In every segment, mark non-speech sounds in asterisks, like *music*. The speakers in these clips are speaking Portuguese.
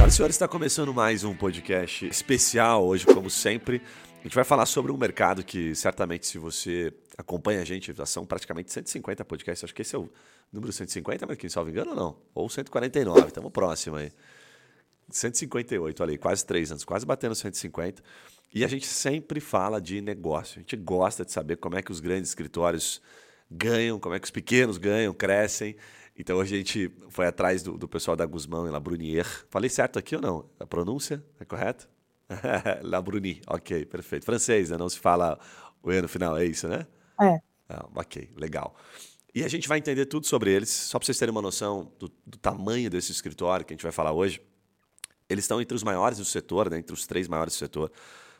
Senhoras e senhores, está começando mais um podcast especial hoje, como sempre. A gente vai falar sobre um mercado que certamente, se você acompanha a gente, são praticamente 150 podcasts. Acho que esse é o número 150, mas quem salvo engano ou não? Ou 149, estamos próximo aí. 158, olha aí, quase três anos, quase batendo 150. E a gente sempre fala de negócio. A gente gosta de saber como é que os grandes escritórios ganham, como é que os pequenos ganham, crescem. Então a gente foi atrás do, do pessoal da Guzmão e La Brunier. Falei certo aqui ou não? A pronúncia é correta? *laughs* La Bruni, ok, perfeito. Francês, né? Não se fala o E no final, é isso, né? É. Ah, ok, legal. E a gente vai entender tudo sobre eles, só para vocês terem uma noção do, do, tamanho desse escritório que a gente vai falar hoje. Eles estão entre os maiores do setor, né? entre os três maiores do setor.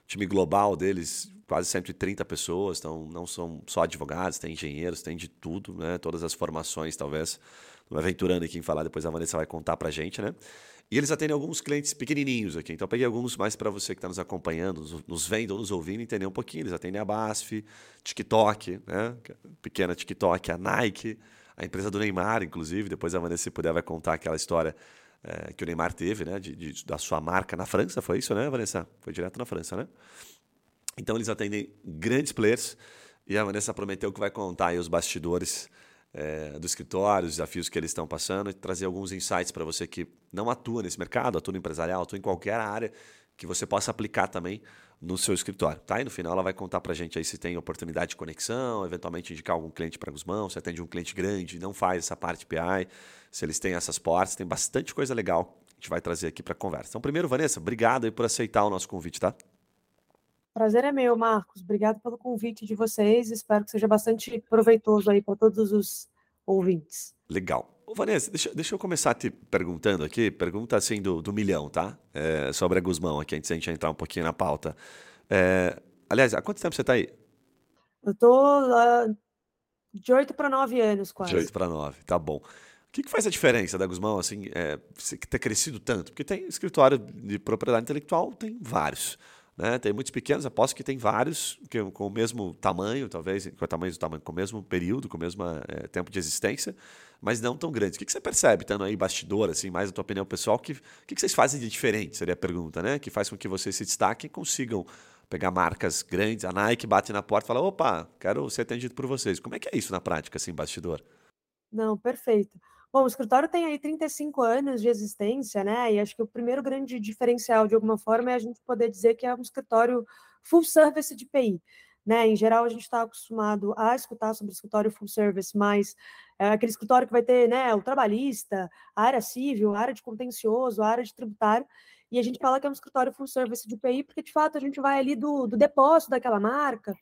O time global deles, quase 130 pessoas, então não são só advogados, tem engenheiros, tem de tudo, né? Todas as formações, talvez. Não me aventurando aqui em falar, depois a Vanessa vai contar pra gente, né? E eles atendem alguns clientes pequenininhos aqui. Então, peguei alguns mais para você que está nos acompanhando, nos, nos vendo ou nos ouvindo, entender um pouquinho. Eles atendem a BASF, TikTok, né? pequena TikTok, a Nike, a empresa do Neymar, inclusive. Depois a Vanessa, se puder, vai contar aquela história é, que o Neymar teve, né? De, de, da sua marca na França. Foi isso, né, Vanessa? Foi direto na França, né? Então eles atendem grandes players e a Vanessa prometeu que vai contar os bastidores é, do escritório, os desafios que eles estão passando e trazer alguns insights para você que não atua nesse mercado, atua no empresarial, atua em qualquer área que você possa aplicar também no seu escritório, tá? E no final ela vai contar para gente aí se tem oportunidade de conexão, eventualmente indicar algum cliente para Guzmão, se atende um cliente grande, não faz essa parte PI, se eles têm essas portas, tem bastante coisa legal que a gente vai trazer aqui para conversa. Então, primeiro, Vanessa, obrigado aí por aceitar o nosso convite, tá? Prazer é meu, Marcos. Obrigado pelo convite de vocês. Espero que seja bastante proveitoso aí para todos os ouvintes. Legal. Ô, Vanessa, deixa, deixa eu começar te perguntando aqui, pergunta assim do, do milhão, tá? É, sobre a Guzmão aqui, antes de a gente entrar um pouquinho na pauta. É, aliás, há quanto tempo você está aí? Eu tô uh, de 8 para 9 anos, quase. De 8 para 9, tá bom. O que, que, faz a diferença da Guzmão, assim, é, ter crescido tanto? Porque tem escritório de propriedade intelectual, tem vários. Né? Tem muitos pequenos, aposto que tem vários que, com o mesmo tamanho, talvez, com o tamanho do tamanho, com o mesmo período, com o mesmo é, tempo de existência, mas não tão grandes. O que, que você percebe, estando aí bastidor, assim, mais a tua opinião pessoal, que, o que, que vocês fazem de diferente, seria a pergunta, né? Que faz com que vocês se destaquem e consigam pegar marcas grandes, a Nike bate na porta e fala, opa, quero ser atendido por vocês. Como é que é isso na prática, assim, bastidor? Não, perfeito. Bom, o escritório tem aí 35 anos de existência, né? E acho que o primeiro grande diferencial, de alguma forma, é a gente poder dizer que é um escritório full service de PI. Né? Em geral, a gente está acostumado a escutar sobre escritório full service, mas é aquele escritório que vai ter né, o trabalhista, a área civil, a área de contencioso, a área de tributário, e a gente fala que é um escritório full service de PI, porque de fato a gente vai ali do, do depósito daquela marca,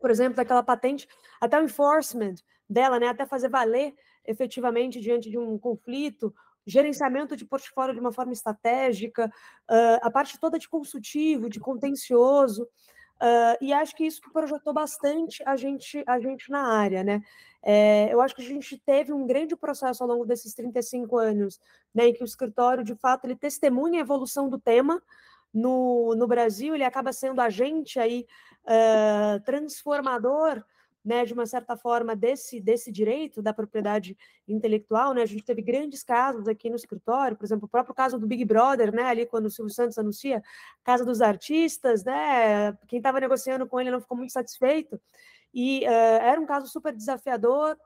por exemplo, daquela patente, até o enforcement dela, né, até fazer valer efetivamente diante de um conflito, gerenciamento de portfólio de uma forma estratégica, uh, a parte toda de consultivo, de contencioso, uh, e acho que isso projetou bastante a gente, a gente na área, né? É, eu acho que a gente teve um grande processo ao longo desses 35 anos, né, em que o escritório, de fato, ele testemunha a evolução do tema no, no Brasil, ele acaba sendo agente aí uh, transformador né, de uma certa forma, desse, desse direito da propriedade intelectual. Né? A gente teve grandes casos aqui no escritório, por exemplo, o próprio caso do Big Brother, né, ali quando o Silvio Santos anuncia Casa dos Artistas, né, quem estava negociando com ele não ficou muito satisfeito, e uh, era um caso super desafiador,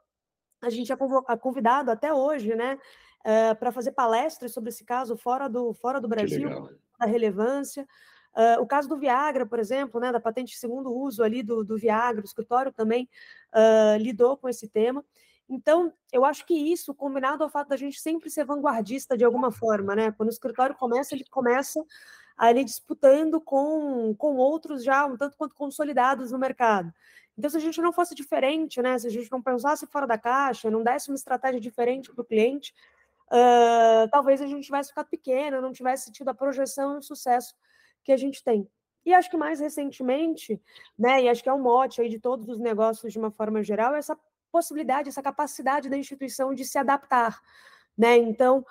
a gente é convidado até hoje, né, uh, para fazer palestras sobre esse caso fora do, fora do Brasil, da relevância. Uh, o caso do Viagra, por exemplo, né, da patente de segundo uso ali do, do Viagra, o escritório também uh, lidou com esse tema. Então, eu acho que isso, combinado ao fato da gente sempre ser vanguardista de alguma forma, né? Quando o escritório começa, ele começa ali disputando com, com outros já um tanto quanto consolidados no mercado. Então, se a gente não fosse diferente, né? Se a gente não pensasse fora da caixa, não desse uma estratégia diferente para o cliente, uh, talvez a gente tivesse ficado pequeno, não tivesse tido a projeção e o sucesso que a gente tem. E acho que mais recentemente, né, e acho que é um mote aí de todos os negócios de uma forma geral, essa possibilidade, essa capacidade da instituição de se adaptar. Né? Então,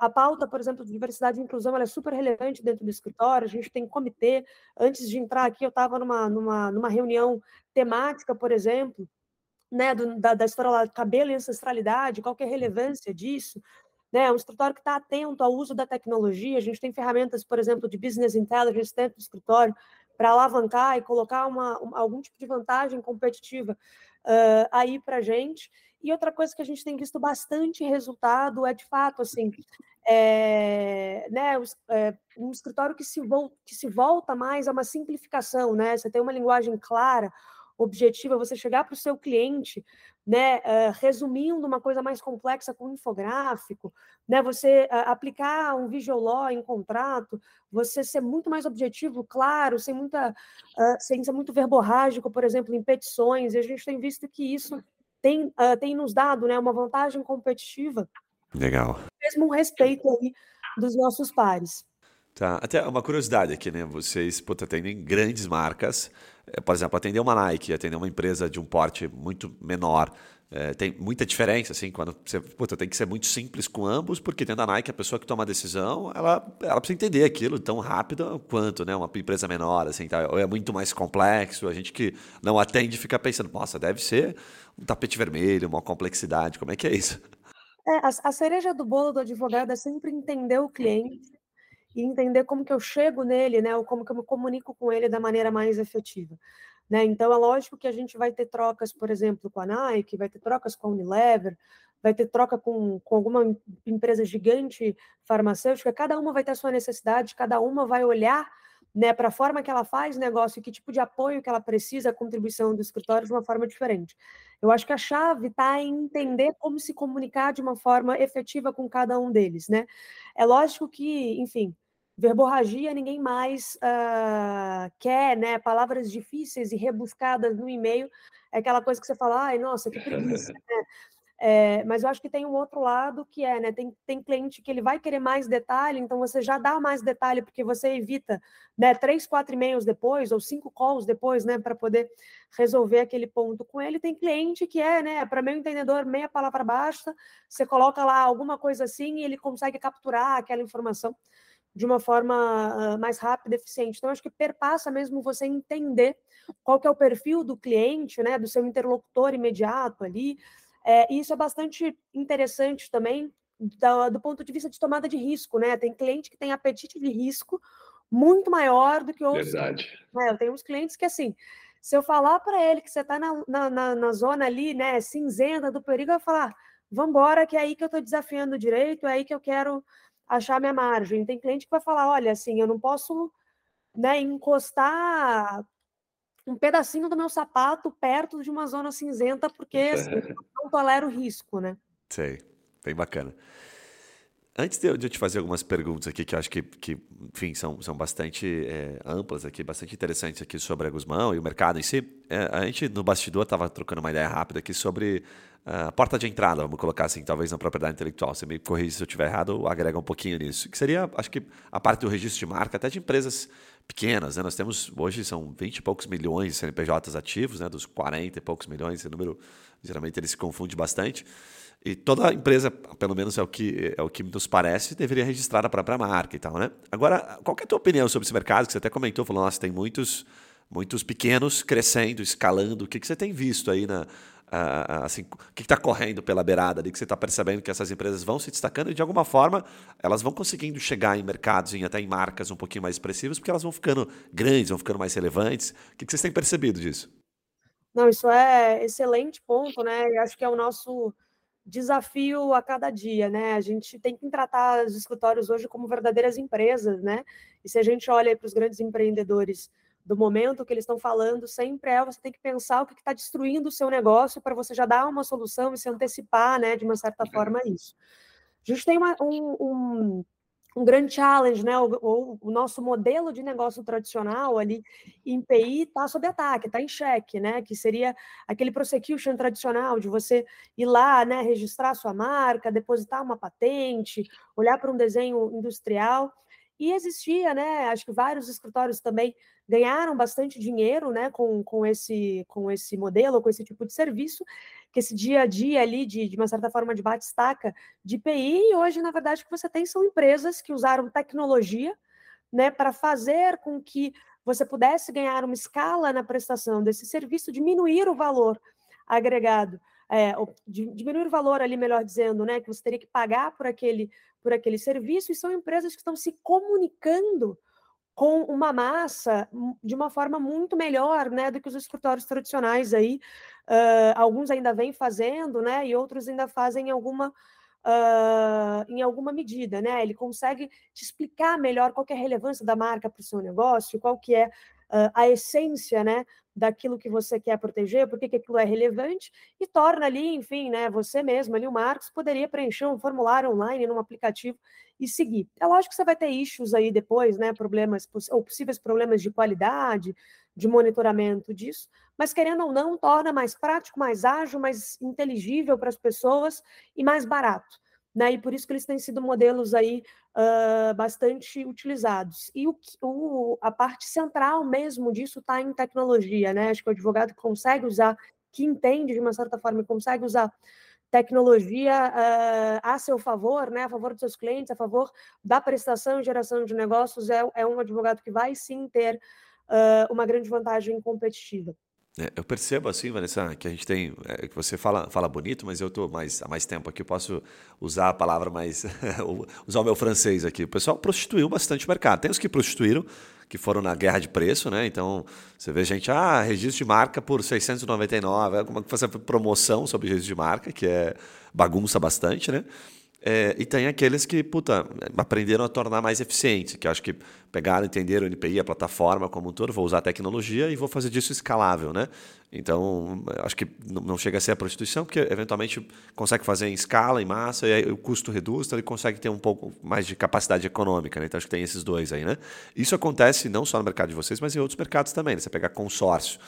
a pauta, por exemplo, de diversidade e inclusão, ela é super relevante dentro do escritório, a gente tem comitê. Antes de entrar aqui, eu estava numa, numa, numa reunião temática, por exemplo, né, do, da, da história lá, cabelo e ancestralidade, qual é a relevância disso, né? Um escritório que está atento ao uso da tecnologia. A gente tem ferramentas, por exemplo, de business intelligence dentro do escritório para alavancar e colocar uma, uma, algum tipo de vantagem competitiva uh, aí para a gente. E outra coisa que a gente tem visto bastante resultado é, de fato, assim, é, né, é, um escritório que se, que se volta mais a uma simplificação, né? Você tem uma linguagem clara, objetiva, você chegar para o seu cliente, né, uh, resumindo uma coisa mais complexa com um infográfico, né, você uh, aplicar um visual em contrato, você ser muito mais objetivo, claro, sem muita, uh, sem ser muito verborrágico, por exemplo, em petições, e a gente tem visto que isso tem, tem nos dado né, uma vantagem competitiva. Legal. Mesmo um respeito aí dos nossos pares. Tá, até uma curiosidade aqui, né? Vocês puta, atendem grandes marcas. É, por exemplo, atender uma Nike, atender uma empresa de um porte muito menor. É, tem muita diferença, assim, quando você puta, tem que ser muito simples com ambos, porque dentro da Nike, a pessoa que toma a decisão, ela, ela precisa entender aquilo tão rápido quanto né, uma empresa menor, assim, tá? ou é muito mais complexo. A gente que não atende fica pensando, nossa, deve ser um tapete vermelho, uma complexidade. Como é que é isso? É, a, a cereja do bolo do advogado é sempre entender o cliente e entender como que eu chego nele, né, ou como que eu me comunico com ele da maneira mais efetiva. Né? Então, é lógico que a gente vai ter trocas, por exemplo, com a Nike, vai ter trocas com a Unilever, vai ter troca com, com alguma empresa gigante farmacêutica, cada uma vai ter a sua necessidade, cada uma vai olhar né, para a forma que ela faz negócio e que tipo de apoio que ela precisa, a contribuição do escritório de uma forma diferente. Eu acho que a chave está em entender como se comunicar de uma forma efetiva com cada um deles, né? É lógico que, enfim, verborragia ninguém mais uh, quer, né? Palavras difíceis e rebuscadas no e-mail é aquela coisa que você fala, ai, nossa, que preguiça, *laughs* né? É, mas eu acho que tem um outro lado que é, né? Tem, tem cliente que ele vai querer mais detalhe, então você já dá mais detalhe, porque você evita né, três, quatro e-mails depois, ou cinco calls depois, né? Para poder resolver aquele ponto com ele. Tem cliente que é, né? Para meu entendedor, meia palavra basta, você coloca lá alguma coisa assim e ele consegue capturar aquela informação de uma forma uh, mais rápida, eficiente. Então, acho que perpassa mesmo você entender qual que é o perfil do cliente, né, do seu interlocutor imediato ali, é, e isso é bastante interessante também do, do, ponto de vista de tomada de risco, né? Tem cliente que tem apetite de risco muito maior do que outros. Verdade. É, eu tenho uns clientes que, assim, se eu falar para ele que você está na, na, na, na, zona ali, né, cinzenta do perigo, eu falar, vamos embora, que é aí que eu estou desafiando o direito, é aí que eu quero achar minha margem. Tem cliente que vai falar, olha, assim, eu não posso né, encostar um pedacinho do meu sapato perto de uma zona cinzenta, porque assim, *laughs* não tolero risco, né? Sei, bem bacana. Antes de eu, de eu, te fazer algumas perguntas aqui, que eu acho que, que enfim, são, são bastante é, amplas aqui, bastante interessantes aqui sobre a Guzmão e o mercado em si, é, a gente no bastidor estava trocando uma ideia rápida aqui sobre a porta de entrada, vamos colocar assim, talvez na propriedade intelectual. Você me corrige se eu estiver errado, agrega um pouquinho nisso. Que seria, acho que, a parte do registro de marca, até de empresas pequenas, né? Nós temos, hoje são 20 e poucos milhões de CNPJs ativos, né? Dos 40 e poucos milhões, esse número, geralmente ele se confunde bastante. E toda empresa, pelo menos é o que, é o que nos parece, deveria registrar a própria marca e tal, né? Agora, qual é a tua opinião sobre esse mercado? Que você até comentou, falou, nossa, tem muitos, muitos pequenos crescendo, escalando. O que, que você tem visto aí na, assim, o que está correndo pela beirada ali, que você está percebendo que essas empresas vão se destacando e de alguma forma elas vão conseguindo chegar em mercados e até em marcas um pouquinho mais expressivas, porque elas vão ficando grandes, vão ficando mais relevantes. O que, que vocês têm percebido disso? Não, isso é excelente ponto, né? Eu acho que é o nosso desafio a cada dia, né? A gente tem que tratar os escritórios hoje como verdadeiras empresas, né? E se a gente olha para os grandes empreendedores do momento que eles estão falando, sempre é você tem que pensar o que está destruindo o seu negócio para você já dar uma solução e se antecipar, né, de uma certa forma, isso. A gente tem uma, um, um, um, grande challenge, né? O, o, o, nosso modelo de negócio tradicional ali em PI está sob ataque, está em xeque, né? Que seria aquele prosecution tradicional de você ir lá, né, registrar sua marca, depositar uma patente, olhar para um desenho industrial. E existia, né? Acho que vários escritórios também ganharam bastante dinheiro, né, com, com, esse, com esse modelo, com esse tipo de serviço, que esse dia a dia ali, de, de uma certa forma, de bate-estaca de PI, e hoje, na verdade, o que você tem são empresas que usaram tecnologia, né, para fazer com que você pudesse ganhar uma escala na prestação desse serviço, diminuir o valor agregado é, diminuir o valor ali, melhor dizendo, né, que você teria que pagar por aquele, por aquele serviço, e são empresas que estão se comunicando com uma massa de uma forma muito melhor né, do que os escritórios tradicionais aí. Uh, alguns ainda vêm fazendo, né, e outros ainda fazem alguma, uh, em alguma medida. Né? Ele consegue te explicar melhor qual é a relevância da marca para o seu negócio, qual que é uh, a essência né, daquilo que você quer proteger, por que aquilo é relevante, e torna ali, enfim, né, você mesmo ali, o Marcos, poderia preencher um formulário online num aplicativo e seguir. É lógico que você vai ter issues aí depois, né, problemas ou possíveis problemas de qualidade, de monitoramento disso, mas querendo ou não, torna mais prático, mais ágil, mais inteligível para as pessoas e mais barato. Né? E por isso que eles têm sido modelos aí uh, bastante utilizados. E o, o, a parte central mesmo disso está em tecnologia, né? Acho que o advogado consegue usar, que entende de uma certa forma, consegue usar tecnologia uh, a seu favor, né, a favor dos seus clientes, a favor da prestação e geração de negócios, é, é um advogado que vai sim ter uh, uma grande vantagem competitiva. É, eu percebo assim, Vanessa, que a gente tem, é, que você fala, fala bonito, mas eu estou mais há mais tempo aqui, eu posso usar a palavra mais, *laughs* usar o meu francês aqui. O pessoal prostituiu bastante o mercado. Tem os que prostituíram, que foram na guerra de preço, né? Então, você vê gente, ah, registro de marca por 699, como que fazer promoção sobre registro de marca, que é bagunça bastante, né? É, e tem aqueles que, puta, aprenderam a tornar mais eficientes, que acho que pegaram, entenderam o NPI, a plataforma como um todo, vou usar a tecnologia e vou fazer disso escalável, né? Então, acho que não chega a ser a prostituição, porque eventualmente consegue fazer em escala, em massa, e o custo reduz, então ele consegue ter um pouco mais de capacidade econômica, né? Então acho que tem esses dois aí, né? Isso acontece não só no mercado de vocês, mas em outros mercados também, né? Você pegar consórcio.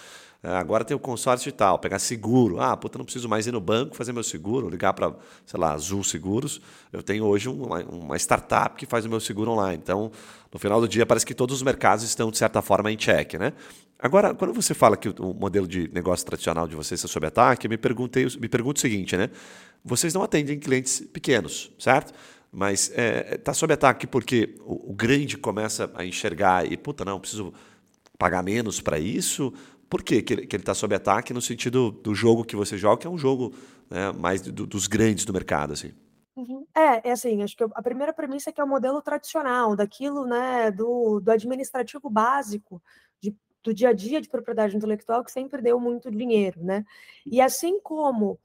É, agora tem o consórcio e tal, pegar seguro. Ah, puta, não preciso mais ir no banco fazer meu seguro, ligar para, sei lá, Azul Seguros. Eu tenho hoje uma, uma, startup que faz o meu seguro online. Então, no final do dia, parece que todos os mercados estão, de certa forma, em check, né? Agora, quando você fala que o modelo de negócio tradicional de vocês está sob ataque, eu me, perguntei, me pergunto o seguinte, né? Vocês não atendem clientes pequenos, certo? Mas está é, tá sob ataque porque o, o grande começa a enxergar e, puta, não, preciso pagar menos para isso? Por quê que ele está sob ataque no sentido do jogo que você joga, que é um jogo né, mais do, dos grandes do mercado, assim? Uhum. É, é assim, acho que a primeira premissa é que é o modelo tradicional, daquilo, né, do, do administrativo básico, de, do dia a dia de propriedade intelectual, que sempre deu muito dinheiro, né? E assim como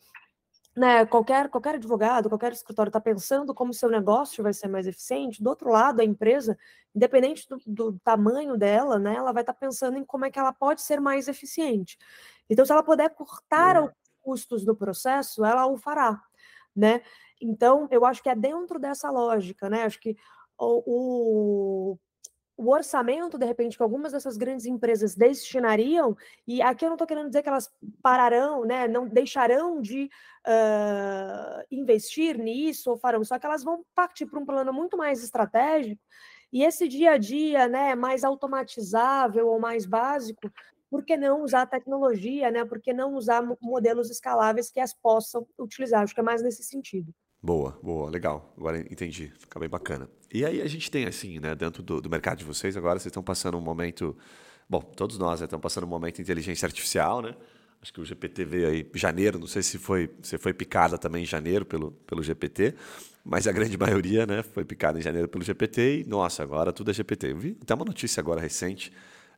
né, qualquer, qualquer advogado, qualquer escritório está pensando como seu negócio vai ser mais eficiente, do outro lado, a empresa, independente do, do tamanho dela, né, ela vai estar tá pensando em como é que ela pode ser mais eficiente. Então, se ela puder cortar os custos do processo, ela o fará, né? Então, eu acho que é dentro dessa lógica, né? Acho que o, o o orçamento, de repente, que algumas dessas grandes empresas destinariam, e aqui eu não estou querendo dizer que elas pararão, né, não deixarão de uh, investir nisso ou farão, só que elas vão partir para um plano muito mais estratégico, e esse dia a dia, né, mais automatizável ou mais básico, por que não usar tecnologia, né? Por que não usar modelos escaláveis que as possam utilizar? Acho que é mais nesse sentido. Boa, boa, legal. Agora entendi, fica bem bacana. E aí a gente tem assim, né, dentro do, do mercado de vocês, agora vocês estão passando um momento, bom, todos nós né, estamos passando um momento de inteligência artificial, né? Acho que o GPT veio aí em janeiro, não sei se foi, se foi picada também em janeiro pelo, pelo GPT, mas a grande *laughs* maioria, né, foi picada em janeiro pelo GPT e, nossa, agora tudo é GPT. Eu vi até uma notícia agora recente,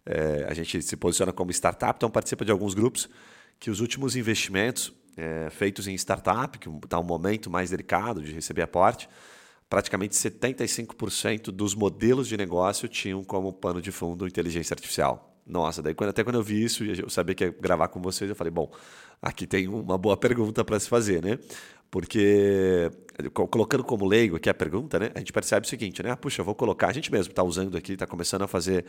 é, a gente se posiciona como startup, então participa de alguns grupos que os últimos investimentos é, feitos em startup, que está um momento mais delicado de receber aporte, praticamente 75% dos modelos de negócio tinham como pano de fundo inteligência artificial. Nossa, daí quando, até quando eu vi isso, eu sabia que ia gravar com vocês, eu falei, bom, aqui tem uma boa pergunta para se fazer, né? Porque, colocando como leigo aqui a pergunta, né, a gente percebe o seguinte, né? Ah, puxa, eu vou colocar, a gente mesmo está usando aqui, está começando a fazer,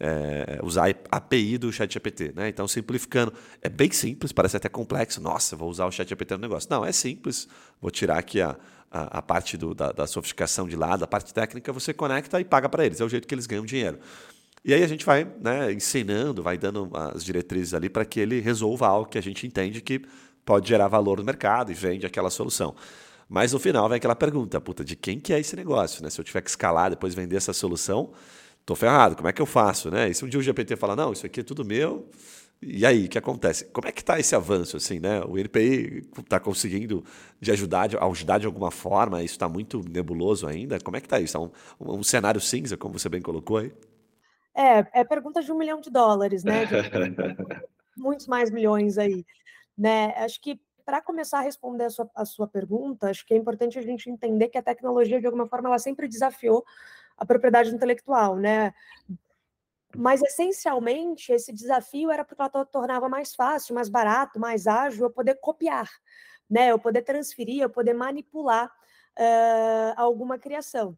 é, usar a API do ChatGPT, né? Então, simplificando, é bem simples, parece até complexo. Nossa, vou usar o ChatGPT no negócio. Não, é simples. Vou tirar aqui a, a, a parte do, da, da sofisticação de lado, a parte técnica, você conecta e paga para eles. É o jeito que eles ganham dinheiro. E aí a gente vai né, ensinando, vai dando as diretrizes ali para que ele resolva algo que a gente entende que pode gerar valor no mercado e vende aquela solução. Mas no final vem aquela pergunta, puta, de quem que é esse negócio? Né? Se eu tiver que escalar, depois vender essa solução, tô ferrado, como é que eu faço? Né? E se um dia o GPT falar, não, isso aqui é tudo meu, E aí, o que acontece? Como é que está esse avanço, assim, né? O NPI está conseguindo de ajudar, de ajudar de alguma forma? Isso está muito nebuloso ainda? Como é que está isso? É um, um, cenário cinza, como você bem colocou aí? É, é pergunta de um milhão de dólares, né? De *laughs* muitos mais milhões aí, né? Acho que para começar a responder a sua, a sua pergunta, acho que é importante a gente entender que a tecnologia, de alguma forma, ela sempre desafiou a propriedade intelectual, né? Mas, essencialmente, esse desafio era porque ela tornava mais fácil, mais barato, mais ágil eu poder copiar, né? eu poder transferir, eu poder manipular uh, alguma criação.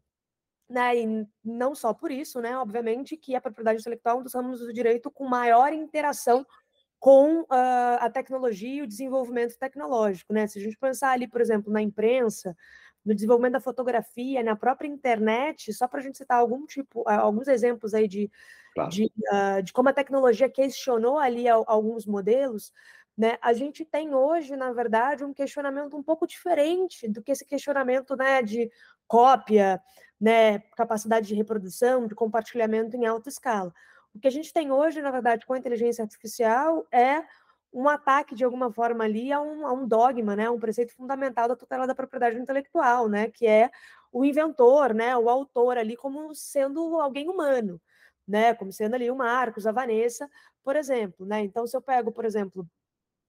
Né? E não só por isso, né? obviamente, que a propriedade intelectual é um dos ramos do direito com maior interação com uh, a tecnologia e o desenvolvimento tecnológico. Né? Se a gente pensar ali, por exemplo, na imprensa, no desenvolvimento da fotografia, na própria internet, só para a gente citar algum tipo, alguns exemplos aí de, claro. de, uh, de, como a tecnologia questionou ali alguns modelos, né? A gente tem hoje, na verdade, um questionamento um pouco diferente do que esse questionamento né, de cópia, né, capacidade de reprodução, de compartilhamento em alta escala. O que a gente tem hoje, na verdade, com a inteligência artificial é um ataque de alguma forma ali a um, a um dogma, né, um preceito fundamental da tutela da propriedade intelectual, né, que é o inventor, né, o autor ali como sendo alguém humano, né, como sendo ali o Marcos, a Vanessa, por exemplo, né. Então, se eu pego, por exemplo,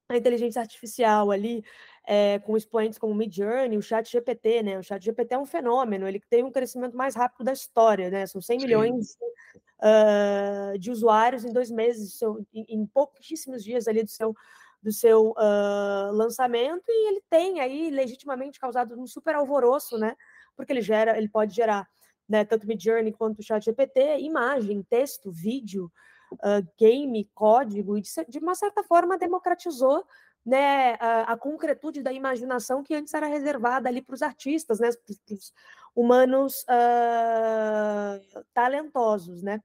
a inteligência artificial ali é, com expoentes como o Midjourney, o Chat GPT, né, o Chat GPT é um fenômeno, ele tem um crescimento mais rápido da história, né, são 100 Sim. milhões uh, de usuários em dois meses, seu, em, em, pouquíssimos dias ali do seu, do seu uh, lançamento, e ele tem aí legitimamente causado um super alvoroço, né? Porque ele gera, ele pode gerar né, tanto Midjourney quanto o ChatGPT, imagem, texto, vídeo, uh, game, código, e de, de, uma certa forma democratizou né, a, a, concretude da imaginação que antes era reservada ali para os artistas, né, para os humanos uh, talentosos, né.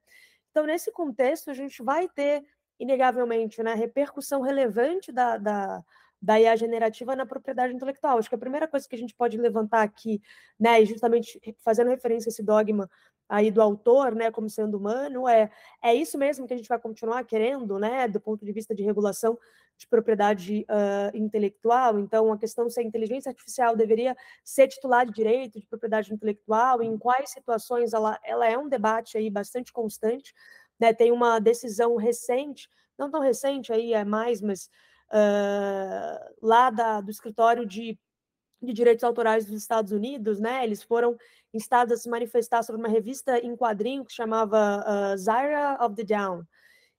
Então, nesse contexto, a gente vai ter, inegavelmente, né, repercussão relevante da, da, da IA generativa na propriedade intelectual. Acho que a primeira coisa que a gente pode levantar aqui, né, e justamente fazendo referência a esse dogma aí do autor, né, como sendo humano, é, é isso mesmo que a gente vai continuar querendo, né, do ponto de vista de regulação de propriedade uh, intelectual. Então, a questão se a inteligência artificial deveria ser titular de direito de propriedade intelectual, em quais situações ela, ela é um debate aí bastante constante. Né? Tem uma decisão recente, não tão recente aí, é mais, mas uh, lá da, do escritório de, de direitos autorais dos Estados Unidos, né? Eles foram instados a se manifestar sobre uma revista em quadrinho que chamava uh, Zyra of the Down.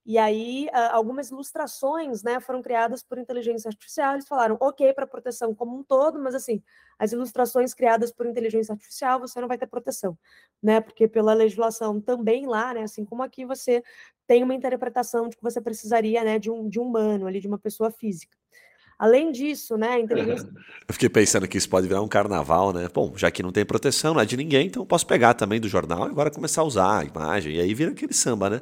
E aí, algumas ilustrações né, foram criadas por inteligência artificial. Eles falaram, ok, para proteção como um todo, mas assim, as ilustrações criadas por inteligência artificial, você não vai ter proteção, né? Porque pela legislação também lá, né, assim como aqui, você tem uma interpretação de que você precisaria né, de, um, de um humano, ali, de uma pessoa física. Além disso, né, a inteligência... Eu fiquei pensando que isso pode virar um carnaval, né? Bom, já que não tem proteção, não é de ninguém, então eu posso pegar também do jornal e agora começar a usar a imagem. E aí vira aquele samba, né?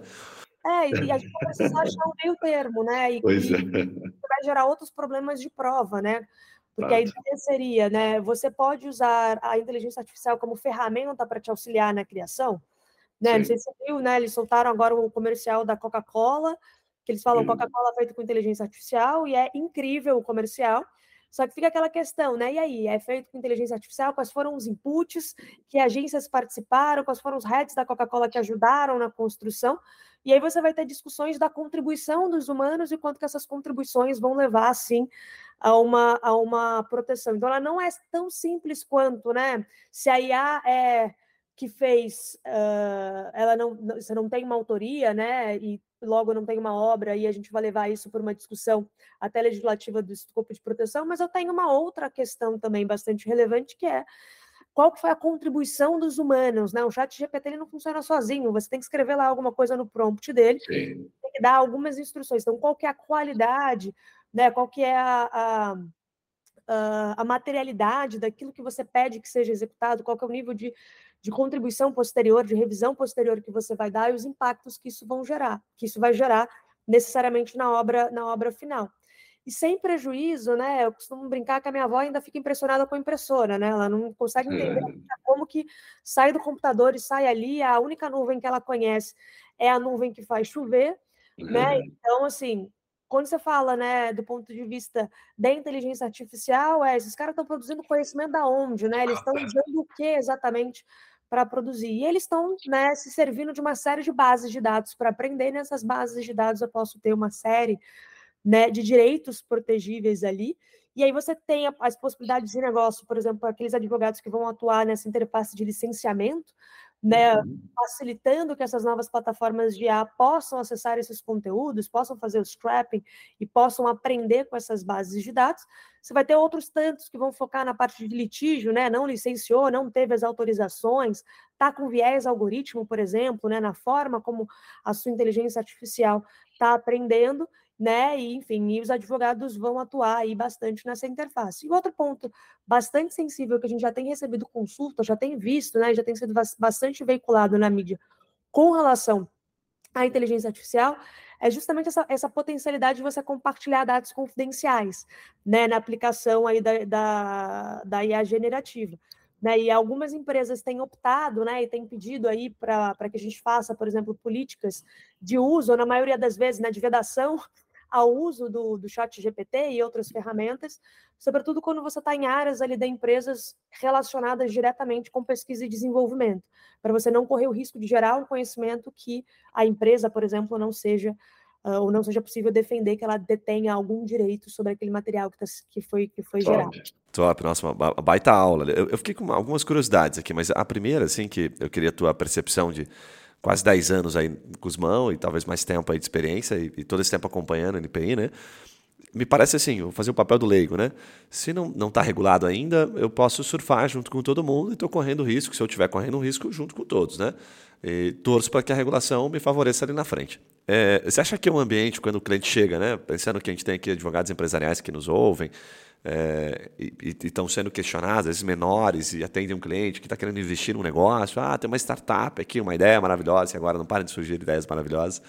É, e a gente vai precisar achar um meio termo, né? E, pois é. vai gerar outros problemas de prova, né? Porque a ideia seria, né? Você pode usar a inteligência artificial como ferramenta para te auxiliar na criação, né? Sim. Não sei se você viu, né? Eles soltaram agora o comercial da Coca-Cola, que eles falam Coca-Cola feito com inteligência artificial, e é incrível o comercial. Só que fica aquela questão, né? E aí, é feito com inteligência artificial? Quais foram os inputs que agências participaram? Quais foram os heads da Coca-Cola que ajudaram na construção? E aí você vai ter discussões da contribuição dos humanos e quanto que essas contribuições vão levar, assim, a uma, a uma proteção. Então, ela não é tão simples quanto, né? Se a IA é que fez, uh, ela não, você não tem uma autoria, né? E logo não tem uma obra e a gente vai levar isso por uma discussão até legislativa do escopo de proteção, mas eu tenho uma outra questão também bastante relevante que é qual que foi a contribuição dos humanos, né? O chat GPT ele não funciona sozinho, você tem que escrever lá alguma coisa no prompt dele, Sim. tem que dar algumas instruções. Então, qual que é a qualidade, né? Qual que é a, a, a materialidade daquilo que você pede que seja executado, qual que é o nível de, de contribuição posterior, de revisão posterior que você vai dar e os impactos que isso vão gerar, que isso vai gerar necessariamente na obra, na obra final e sem prejuízo, né? Eu costumo brincar que a minha avó ainda fica impressionada com a impressora, né? Ela não consegue entender é. como que sai do computador e sai ali, a única nuvem que ela conhece é a nuvem que faz chover, né? Então, assim, quando você fala, né, do ponto de vista da inteligência artificial, é, esses caras estão produzindo conhecimento da onde, né? Eles estão usando o que exatamente para produzir? E eles estão, né, se servindo de uma série de bases de dados para aprender. Nessas bases de dados eu posso ter uma série, né, de direitos protegíveis ali. E aí você tem as possibilidades de negócio, por exemplo, aqueles advogados que vão atuar nessa interface de licenciamento, né, uhum. facilitando que essas novas plataformas de IA possam acessar esses conteúdos, possam fazer o scrapping e possam aprender com essas bases de dados. Você vai ter outros tantos que vão focar na parte de litígio, né, não licenciou, não teve as autorizações, está com viés algoritmo, por exemplo, né, na forma como a sua inteligência artificial está aprendendo, né? E, enfim, e os advogados vão atuar aí bastante nessa interface. E outro ponto bastante sensível que a gente já tem recebido consulta, já tem visto, né? Já tem sido bastante veiculado na mídia com relação à inteligência artificial, é justamente essa, essa potencialidade de você compartilhar dados confidenciais, né? Na aplicação aí da, da, da IA generativa. Né, e algumas empresas têm optado né, e têm pedido aí para que a gente faça, por exemplo, políticas de uso, ou na maioria das vezes, né, de vedação ao uso do, do chat GPT e outras ferramentas, sobretudo quando você está em áreas ali da empresas relacionadas diretamente com pesquisa e desenvolvimento, para você não correr o risco de gerar um conhecimento que a empresa, por exemplo, não seja uh, ou não seja possível defender que ela detenha algum direito sobre aquele material que, tá, que foi, que foi gerado. Top, nossa, uma baita aula. Eu, eu fiquei com algumas curiosidades aqui, mas a primeira, assim, que eu queria a tua percepção de quase 10 anos aí com os mãos e talvez mais tempo aí de experiência e, e todo esse tempo acompanhando a NPI, né? Me parece assim, vou fazer o papel do leigo, né? Se não não está regulado ainda, eu posso surfar junto com todo mundo e estou correndo risco, se eu estiver correndo risco, junto com todos, né? E torço para que a regulação me favoreça ali na frente. É, você acha que é um ambiente, quando o cliente chega, né? Pensando que a gente tem aqui advogados empresariais que nos ouvem, é, e estão sendo questionados, às vezes menores, e atendem um cliente que está querendo investir num negócio. Ah, tem uma startup aqui, uma ideia maravilhosa, e agora não para de surgir ideias maravilhosas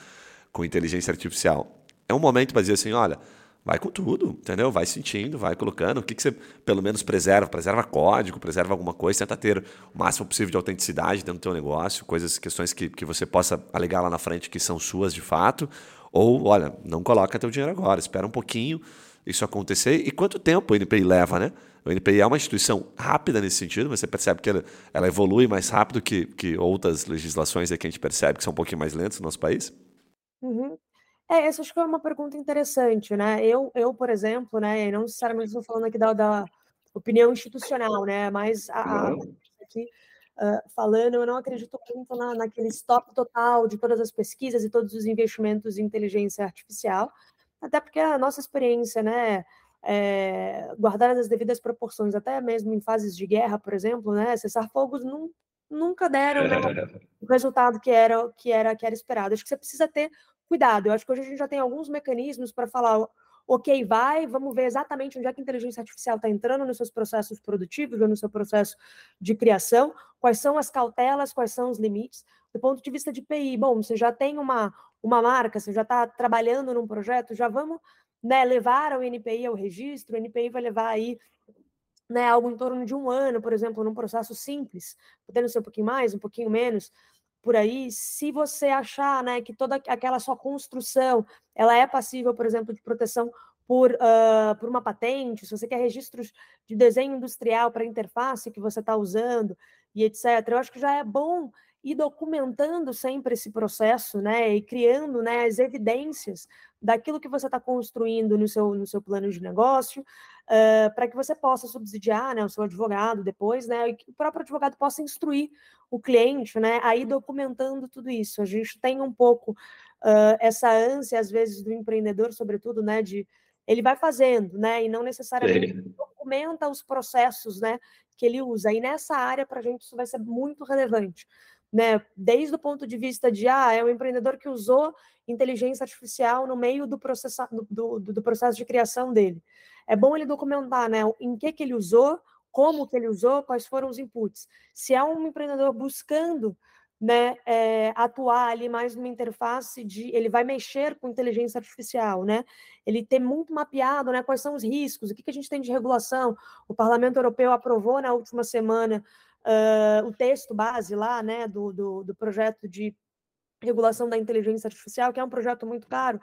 com inteligência artificial. É um momento para dizer assim: olha, vai com tudo, entendeu? Vai sentindo, vai colocando. O que, que você pelo menos preserva? Preserva código, preserva alguma coisa, tenta ter o máximo possível de autenticidade dentro do teu negócio, coisas, questões que, que você possa alegar lá na frente que são suas de fato. Ou, olha, não coloca teu dinheiro agora, espera um pouquinho isso acontecer. E quanto tempo o NPI leva, né? O NPI é uma instituição rápida nesse sentido, você percebe que ela, ela evolui mais rápido que, que outras legislações que a gente percebe que são um pouquinho mais lentas no nosso país? Uhum. É, essa acho que é uma pergunta interessante, né? Eu, eu por exemplo, né, não necessariamente estou falando aqui da, da opinião institucional, né, mas a, a aqui uh, falando, eu não acredito muito na, naquele stop total de todas as pesquisas e todos os investimentos em inteligência artificial, até porque a nossa experiência, né, é, guardadas as devidas proporções, até mesmo em fases de guerra, por exemplo, né, cessar-fogos não, nunca deram né, *laughs* o resultado que era, que, era, que era esperado. Acho que você precisa ter cuidado. Eu acho que hoje a gente já tem alguns mecanismos para falar, ok, vai, vamos ver exatamente onde é que a inteligência artificial está entrando nos seus processos produtivos ou no seu processo de criação, quais são as cautelas, quais são os limites. Do ponto de vista de PI, bom, você já tem uma, uma marca, você já está trabalhando num projeto, já vamos né, levar ao NPI ao registro, o NPI vai levar aí né, algo em torno de um ano, por exemplo, num processo simples, podendo ser um pouquinho mais, um pouquinho menos, por aí, se você achar né, que toda aquela sua construção ela é passível, por exemplo, de proteção por, uh, por uma patente, se você quer registros de desenho industrial para a interface que você está usando e etc., eu acho que já é bom e documentando sempre esse processo, né, e criando, né, as evidências daquilo que você está construindo no seu, no seu plano de negócio, uh, para que você possa subsidiar, né, o seu advogado depois, né, e que o próprio advogado possa instruir o cliente, né, aí documentando tudo isso. A gente tem um pouco uh, essa ânsia, às vezes, do empreendedor, sobretudo, né, de ele vai fazendo, né, e não necessariamente Sim. documenta os processos, né, que ele usa. E nessa área, para a gente, isso vai ser muito relevante né? Desde o ponto de vista de ah, é um empreendedor que usou inteligência artificial no meio do processo, do, do, do processo de criação dele. É bom ele documentar, né? Em que que ele usou, como que ele usou, quais foram os inputs. Se é um empreendedor buscando né, é, atuar ali mais numa interface de, ele vai mexer com inteligência artificial, né? Ele tem muito mapeado, né, quais são os riscos, o que, que a gente tem de regulação. O Parlamento Europeu aprovou na última semana uh, o texto base lá, né, do, do, do projeto de regulação da inteligência artificial, que é um projeto muito caro,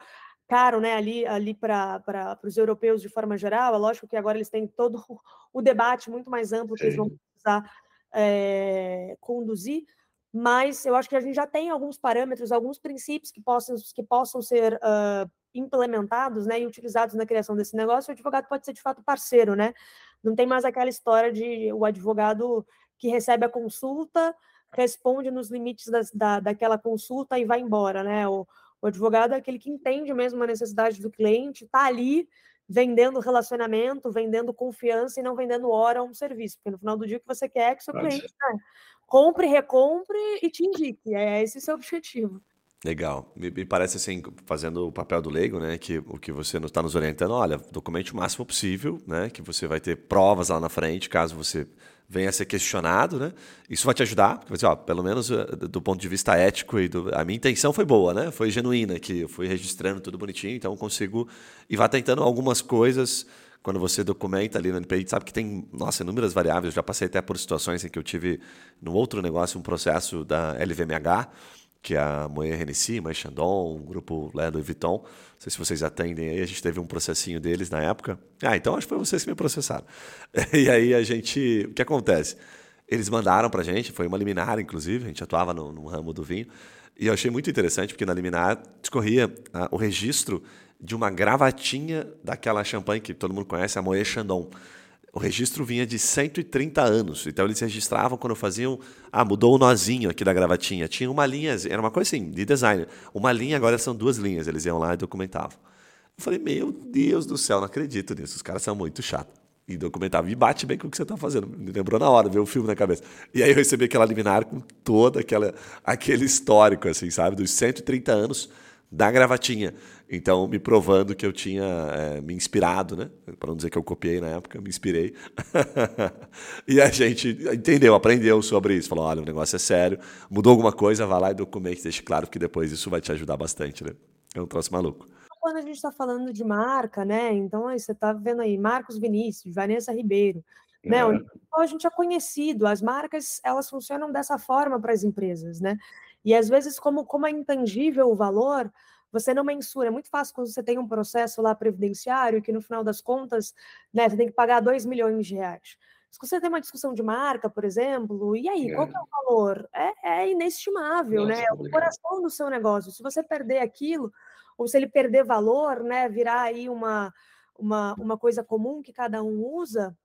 caro, né, ali, ali para os europeus de forma geral. É lógico que agora eles têm todo o debate muito mais amplo que Sim. eles vão precisar é, conduzir, mas eu acho que a gente já tem alguns parâmetros, alguns princípios que possam, que possam ser uh, implementados né, e utilizados na criação desse negócio. O advogado pode ser de fato parceiro, né? Não tem mais aquela história de o advogado que recebe a consulta, responde nos limites das, da, daquela consulta e vai embora, né? O, o advogado é aquele que entende mesmo a necessidade do cliente, está ali vendendo relacionamento, vendendo confiança e não vendendo hora a um serviço, porque no final do dia o que você quer é que seu Pode. cliente né, compre, recompre e te indique. É esse o seu objetivo. Legal. Me, me, parece assim, fazendo o papel do leigo, né? Que o que você está nos orientando, olha, documente o máximo possível, né? Que você vai ter provas lá na frente, caso você venha a ser questionado, né? Isso vai te ajudar, porque você, ó, pelo menos eh, do ponto de vista ético e do, a minha intenção foi boa, né? Foi genuína, que eu fui registrando tudo bonitinho, então consigo e vai tentando algumas coisas quando você documenta ali no NPI, sabe que tem, nossa, inúmeras variáveis. Eu já passei até por situações em que eu tive no outro negócio um processo da LVMH que é a Moët Hennessy, Moët Chandon, um grupo lá Louis Vuitton. Não sei se vocês atendem aí, a gente teve um processinho deles na época. Ah, então acho que foi vocês que me processaram. *laughs* E aí a gente, o que acontece? Eles mandaram para a gente, foi uma liminar, inclusive, a gente atuava no, no, ramo do vinho, e eu achei muito interessante, porque na liminar discorria ah, o registro de uma gravatinha daquela champanhe que todo mundo conhece, a Moët Chandon o registro vinha de 130 anos. Então eles registravam quando faziam. Ah, mudou o nozinho aqui da gravatinha. Tinha uma linha, era uma coisa assim, de design. Uma linha, agora são duas linhas. Eles iam lá e documentavam. Eu falei, meu Deus do céu, não acredito nisso. Os caras são muito chatos. E documentavam. E bate bem com o que você está fazendo. Me lembrou na hora, ver o filme na cabeça. E aí eu recebi aquela liminar com todo aquela, aquele histórico, assim, sabe? Dos 130 anos da gravatinha. Então, me provando que eu tinha é, me inspirado, né? Para não dizer que eu copiei na época, me inspirei. *laughs* e a gente entendeu, aprendeu sobre isso. Falou: olha, o negócio é sério, mudou alguma coisa, vai lá e documente, deixe claro que depois isso vai te ajudar bastante, né? É um troço maluco. Quando a gente está falando de marca, né? Então, aí, você está vendo aí Marcos Vinícius, Vanessa Ribeiro, né? É. Então, a gente é conhecido, as marcas elas funcionam dessa forma para as empresas, né? E às vezes, como, como é intangível o valor, você não mensura. É muito fácil quando você tem um processo lá previdenciário que no final das contas, né, você tem que pagar 2 milhões de reais. Se você tem uma discussão de marca, por exemplo, e aí, é. qual é o valor? É, é inestimável, Nossa, né? É o coração do seu negócio. Se você perder aquilo, ou se ele perder valor, né, virar aí uma, uma, uma coisa comum que cada um usa,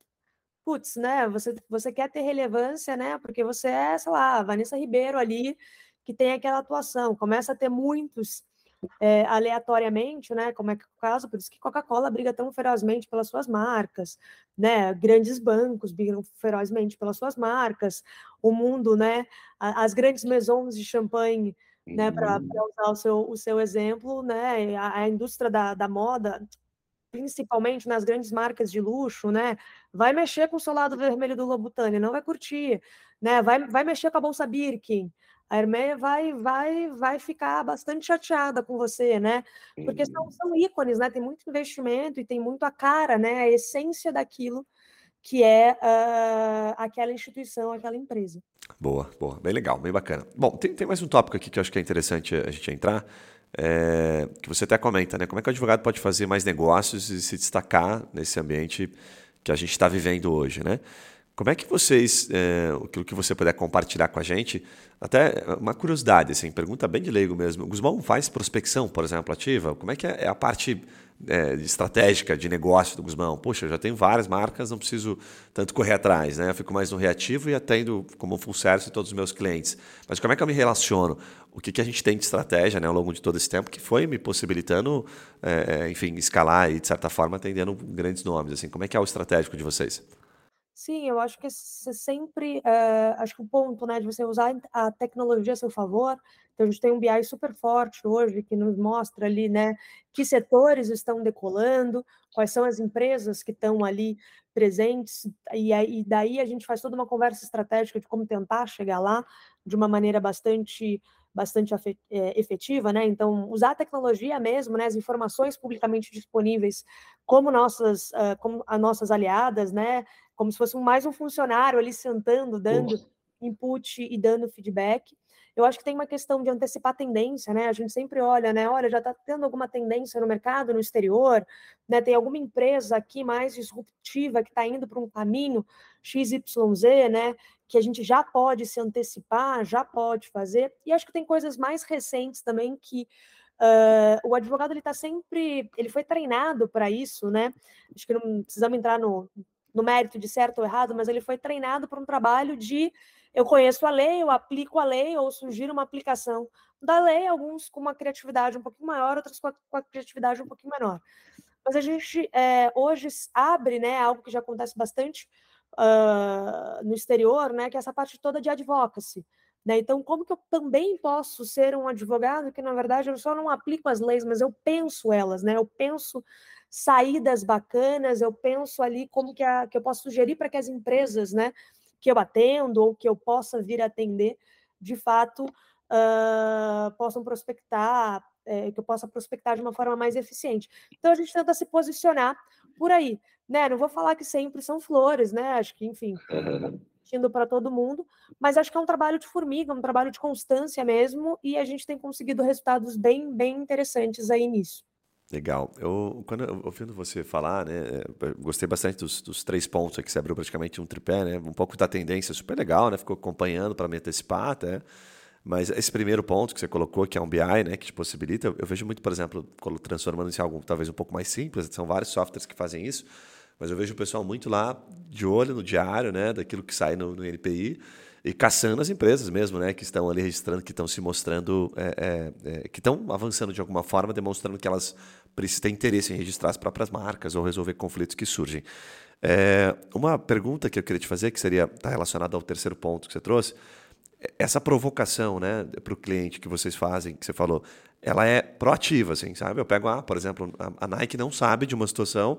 putz, né? Você, você quer ter relevância, né? Porque você é, sei lá, Vanessa Ribeiro ali, que tem aquela atuação. Começa a ter muitos é, aleatoriamente, né? Como é que é o caso, por isso que Coca-Cola briga tão ferozmente pelas suas marcas, né? Grandes bancos brigam ferozmente pelas suas marcas, o mundo, né? As grandes maisons de champanhe, né? Para uhum. usar o seu, o seu exemplo, né? A, a indústria da, da moda, principalmente nas grandes marcas de luxo, né? Vai mexer com o seu lado vermelho do Lobutânia, não vai curtir, né? Vai, vai mexer com a bolsa Birkin, a Herméia vai, vai, vai ficar bastante chateada com você, né? Porque são, são ícones, né? Tem muito investimento e tem muito a cara, né? A essência daquilo que é uh, aquela instituição, aquela empresa. Boa, boa, bem legal, bem bacana. Bom, tem, tem mais um tópico aqui que eu acho que é interessante a gente entrar, é, que você até comenta, né? Como é que o advogado pode fazer mais negócios e se destacar nesse ambiente que a gente está vivendo hoje, né? Como é que vocês, é, aquilo que você puder compartilhar com a gente, até uma curiosidade, assim, pergunta bem de leigo mesmo. O faz prospecção, por exemplo, ativa? Como é que é, é a parte é, estratégica de negócio do Guzmão? Poxa, eu já tenho várias marcas, não preciso tanto correr atrás, né? Eu fico mais no reativo e atendo como full service todos os meus clientes. Mas como é que eu me relaciono? O que, que a gente tem de estratégia né, ao longo de todo esse tempo que foi me possibilitando, é enfim, escalar e, de certa forma, atendendo grandes nomes? Assim, como é que é o estratégico de vocês? Sim, eu acho que você sempre, eh, acho que o ponto, né, de você usar a tecnologia a seu favor, então a gente tem um BI super forte hoje que nos mostra ali, né, que setores estão decolando, quais são as empresas que estão ali presentes, e aí daí a gente faz toda uma conversa estratégica de como tentar chegar lá de uma maneira bastante bastante eh, efetiva, né? Então, usar a tecnologia mesmo, né? As informações publicamente disponíveis como nossas, uh, como as nossas aliadas, né? Como se fosse mais um funcionário ali sentando, dando input e dando feedback. Eu acho que tem uma questão de antecipar tendência, né? A gente sempre olha, né? Olha, já está tendo alguma tendência no mercado, no exterior, né? Tem alguma empresa aqui mais disruptiva que está indo para um caminho XYZ, né? Que a gente já pode se antecipar, já pode fazer. E acho que tem coisas mais recentes também que Uh, o advogado ele está sempre, ele foi treinado para isso, né? Acho que não precisamos entrar no, no mérito de certo ou errado, mas ele foi treinado para um trabalho de eu conheço a lei, eu aplico a lei ou sugiro uma aplicação da lei, alguns com uma criatividade um pouquinho maior, outros com a, criatividade um pouquinho menor. Mas a gente é, hoje abre, né, algo que já acontece bastante uh, no exterior, né, que é essa parte toda de advocacy. Né? Então, como que eu também posso ser um advogado que, na verdade, eu só não aplico as leis, mas eu penso elas, né? Eu penso saídas bacanas, eu penso ali como que, a, que eu posso sugerir para que as empresas, né, que eu atendo ou que eu possa vir atender, de fato, uh, possam prospectar, é, que eu possa prospectar de uma forma mais eficiente. Então, a gente tenta se posicionar por aí, né? Não vou falar que sempre são flores, né? Acho que, enfim, indo para todo mundo, mas acho que é um trabalho de formiga, um trabalho de constância mesmo, e a gente tem conseguido resultados bem, bem interessantes aí nisso. Legal. Eu, quando ouvindo você falar, né, é, gostei bastante dos, dos, três pontos que você abriu praticamente um tripé, né, um pouco da tendência, super legal, né, ficou acompanhando para me antecipar até. Mas esse primeiro ponto que você colocou, que é um BI, né, que te possibilita, eu, eu vejo muito, por exemplo, transformando isso em algo talvez um pouco mais simples, são vários softwares que fazem isso, mas eu vejo o pessoal muito lá de olho no diário, né, daquilo que sai no, no NPI e caçando as empresas mesmo, né, que estão ali registrando, que estão se mostrando, é, é, é, que estão avançando de alguma forma, demonstrando que elas precisam ter interesse em registrar as próprias marcas ou resolver conflitos que surgem. É, uma pergunta que eu queria te fazer, que seria tá relacionada ao terceiro ponto que você trouxe, essa provocação, né, para o cliente que vocês fazem, que você falou, ela é proativa, assim, sabe? Eu pego, ah, por exemplo, a Nike não sabe de uma situação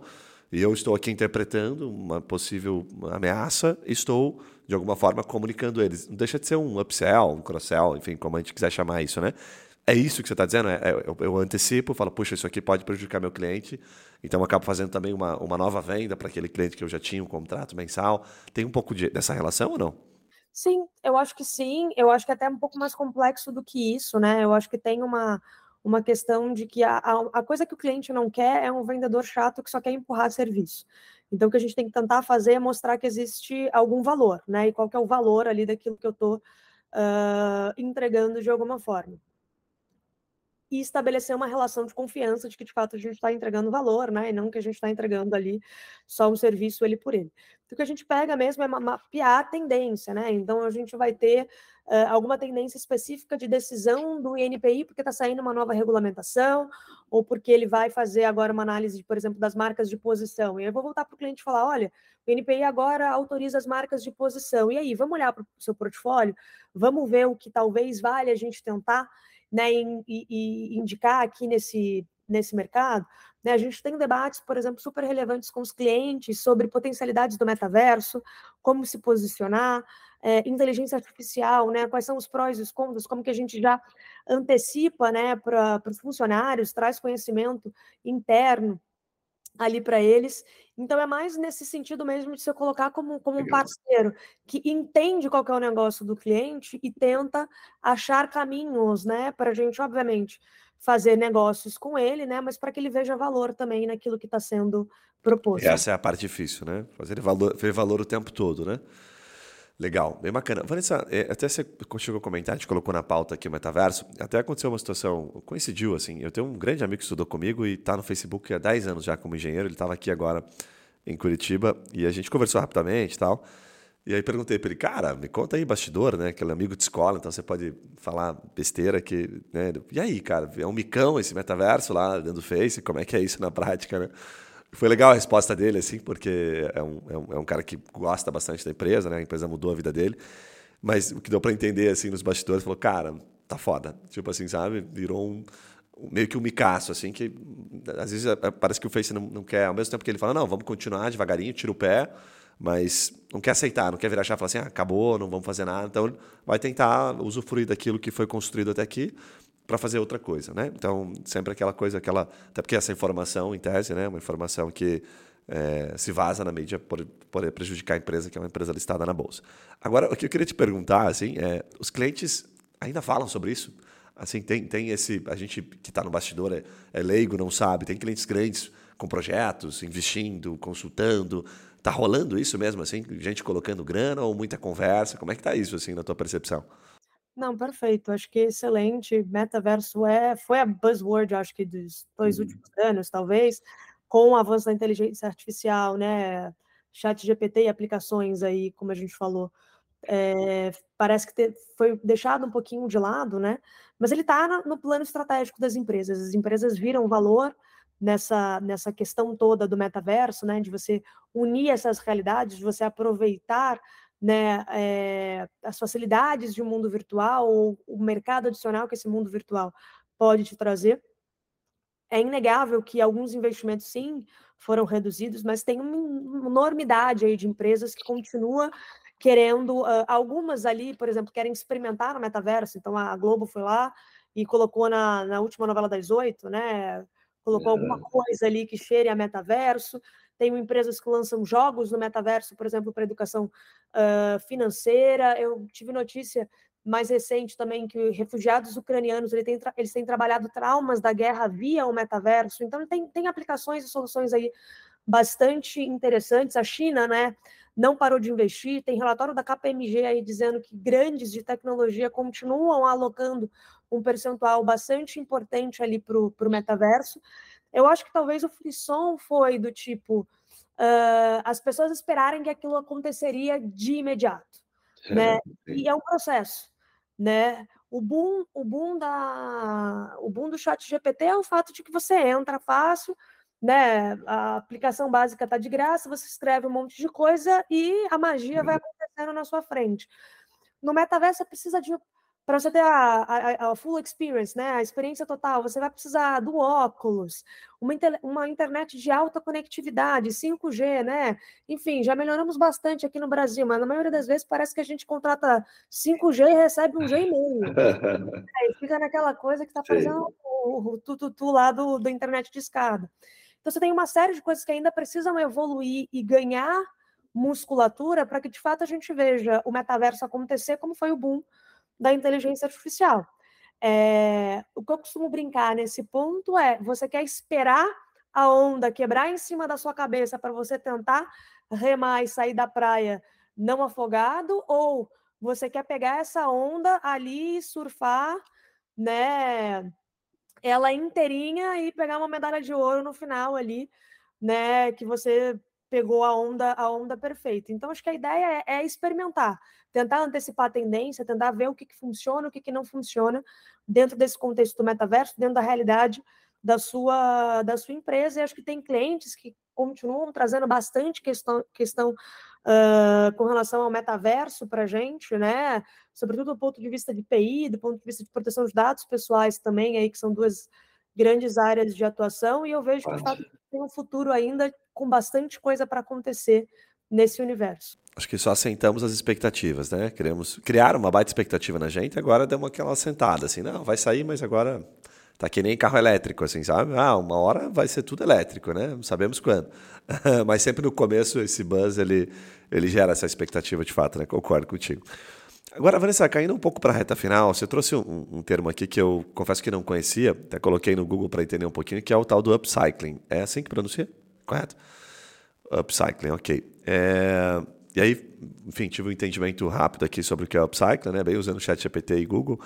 e eu estou aqui interpretando uma possível ameaça, estou, de alguma forma, comunicando eles. Não deixa de ser um upsell, um cross-sell, enfim, como a gente quiser chamar isso, né? É isso que você está dizendo? É, é, eu, eu, antecipo, falo, puxa, isso aqui pode prejudicar meu cliente, então eu acabo fazendo também uma, uma nova venda para aquele cliente que eu já tinha um contrato mensal. Tem um pouco de, dessa relação ou não? Sim, eu acho que sim. Eu acho que é até um pouco mais complexo do que isso, né? Eu acho que tem uma, uma questão de que a, a, a, coisa que o cliente não quer é um vendedor chato que só quer empurrar serviço. Então, o que a gente tem que tentar fazer é mostrar que existe algum valor, né? E qual que é o valor ali daquilo que eu estou uh, entregando de alguma forma. E estabelecer uma relação de confiança de que, de fato, a gente está entregando valor, né? E não que a gente está entregando ali só um serviço ele por ele. O que a gente pega mesmo é mapear a tendência, né? Então, a gente vai ter uh, alguma tendência específica de decisão do INPI, porque está saindo uma nova regulamentação, ou porque ele vai fazer agora uma análise, por exemplo, das marcas de posição. E eu vou voltar para o cliente e falar: olha, o INPI agora autoriza as marcas de posição. E aí, vamos olhar para o seu portfólio, vamos ver o que talvez vale a gente tentar né, e, e indicar aqui nesse, nesse mercado. Né? A gente tem debates, por exemplo, super relevantes com os clientes sobre potencialidades do metaverso, como se posicionar, é, inteligência artificial, né? Quais são os prós e os contras, como que a gente já antecipa, né, para os funcionários, traz conhecimento interno ali para eles. Então é mais nesse sentido mesmo de se colocar como, como um parceiro que entende qual que é o negócio do cliente e tenta achar caminhos, né, para a gente, obviamente, fazer negócios com ele, né, mas para que ele veja valor também naquilo que está sendo proposto. Essa é a parte difícil, né? Fazer valor, ver valor o tempo todo, né? Legal, bem bacana. Vanessa, é, até você chegou a comentar, a gente colocou na pauta aqui o metaverso, até aconteceu uma situação, coincidiu assim, eu tenho um grande amigo que estudou comigo e está no Facebook há 10 anos já como engenheiro, ele estava aqui agora em Curitiba e a gente conversou rapidamente e tal, e aí perguntei para ele, cara, me conta aí bastidor, né, aquele amigo de escola, então você pode falar besteira que, né, e aí, cara, é um micão esse metaverso lá dentro do Face, como é que é isso na prática, né? Foi legal a resposta dele, assim, porque é um, é um, é um cara que gosta bastante da empresa, né? A empresa mudou a vida dele. Mas o que deu para entender, assim, nos bastidores, falou, cara, tá foda. Tipo assim, sabe? Virou um, meio que um micaço, assim, que às vezes é, é, parece que o Face não, não quer, ao mesmo tempo que ele fala, não, vamos continuar devagarinho, tira o pé, mas não quer aceitar, não quer virar chave e falar assim, ah, acabou, não vamos fazer nada. Então, vai tentar usufruir daquilo que foi construído até aqui, para fazer outra coisa, né? Então, sempre aquela coisa, aquela... Até porque essa informação, em tese, né? Uma informação que é, se vaza na mídia por poder prejudicar a empresa, que é uma empresa listada na Bolsa. Agora, o que eu queria te perguntar, assim, é... Os clientes ainda falam sobre isso? Assim, tem, tem esse. A gente que está no bastidor é, é, leigo, não sabe. Tem clientes grandes com projetos, investindo, consultando. Tá rolando isso mesmo, assim? Gente colocando grana ou muita conversa? Como é que tá isso, assim, na tua percepção? Não, perfeito. Acho que excelente. Metaverso é, foi a buzzword, acho que dos dois uhum. últimos anos, talvez, com o avanço da inteligência artificial, né? Chat GPT e aplicações aí, como a gente falou. É, parece que te, foi deixado um pouquinho de lado, né? Mas ele está no plano estratégico das empresas. As empresas viram valor nessa, nessa questão toda do metaverso, né? De você unir essas realidades, de você aproveitar né, é, as facilidades de um mundo virtual ou o mercado adicional que esse mundo virtual pode te trazer. É inegável que alguns investimentos, sim, foram reduzidos, mas tem uma enormidade aí de empresas que continua querendo, uh, algumas ali, por exemplo, querem experimentar no metaverso, então a Globo foi lá e colocou na, na última novela das oito, né, colocou é. alguma coisa ali que cheire a metaverso, tem empresas que lançam jogos no metaverso, por exemplo, para educação uh, financeira. Eu tive notícia mais recente também que refugiados ucranianos eles têm, eles têm trabalhado traumas da guerra via o metaverso. Então, tem, tem aplicações e soluções aí bastante interessantes. A China, né, não parou de investir. Tem relatório da KPMG aí dizendo que grandes de tecnologia continuam alocando um percentual bastante importante ali para o metaverso. Eu acho que talvez o frisson foi do tipo uh, as pessoas esperarem que aquilo aconteceria de imediato, é, né? E é um processo, né? O boom, o boom da, o boom do Chat GPT é o fato de que você entra fácil, né? A aplicação básica está de graça, você escreve um monte de coisa e a magia vai uhum. acontecendo na sua frente. No metaverso, você precisa de para você ter a, a, a, full experience, né, a experiência total, você vai precisar do óculos, uma, uma internet de alta conectividade, 5G, né? Enfim, já melhoramos bastante aqui no Brasil, mas na maioria das vezes parece que a gente contrata 5G e recebe um G e meio. *laughs* Fica naquela coisa que está fazendo o, o tututu lá do, do internet de escada. Então você tem uma série de coisas que ainda precisam evoluir e ganhar musculatura para que de fato a gente veja o metaverso acontecer como foi o boom da inteligência artificial. É, o que eu costumo brincar nesse ponto é: você quer esperar a onda quebrar em cima da sua cabeça para você tentar remar e sair da praia não afogado, ou você quer pegar essa onda ali, surfar, né? Ela inteirinha e pegar uma medalha de ouro no final ali, né? Que você pegou a onda, a onda perfeita. Então, acho que a ideia é, é experimentar, tentar antecipar a tendência, tentar ver o que, que funciona, o que, que não funciona dentro desse contexto do metaverso, dentro da realidade da sua, da sua empresa. E acho que tem clientes que continuam trazendo bastante questão, questão uh, com relação ao metaverso para a gente, né? Sobretudo do ponto de vista de PI, do ponto de vista de proteção de dados pessoais também, aí, que são duas grandes áreas de atuação, e eu vejo que de fato tem um futuro ainda com bastante coisa para acontecer nesse universo. Acho que só assentamos as expectativas, né? Queremos criar uma baita expectativa na gente, agora demos aquela sentada, assim, não, vai sair, mas agora tá que nem carro elétrico, assim, sabe? Ah, uma hora vai ser tudo elétrico, né? Não sabemos quando. *laughs* mas sempre no começo esse buzz, ele, ele gera essa expectativa de fato, né? Concordo contigo. Agora, Vanessa, caindo um pouco para a reta final, você trouxe um, um, termo aqui que eu confesso que não conhecia, até coloquei no Google para entender um pouquinho, que é o tal do upcycling. É assim que pronuncia? Correto? Upcycling, ok. É, e aí, enfim, tive um entendimento rápido aqui sobre o que é upcycling, né? bem usando o chat GPT e Google.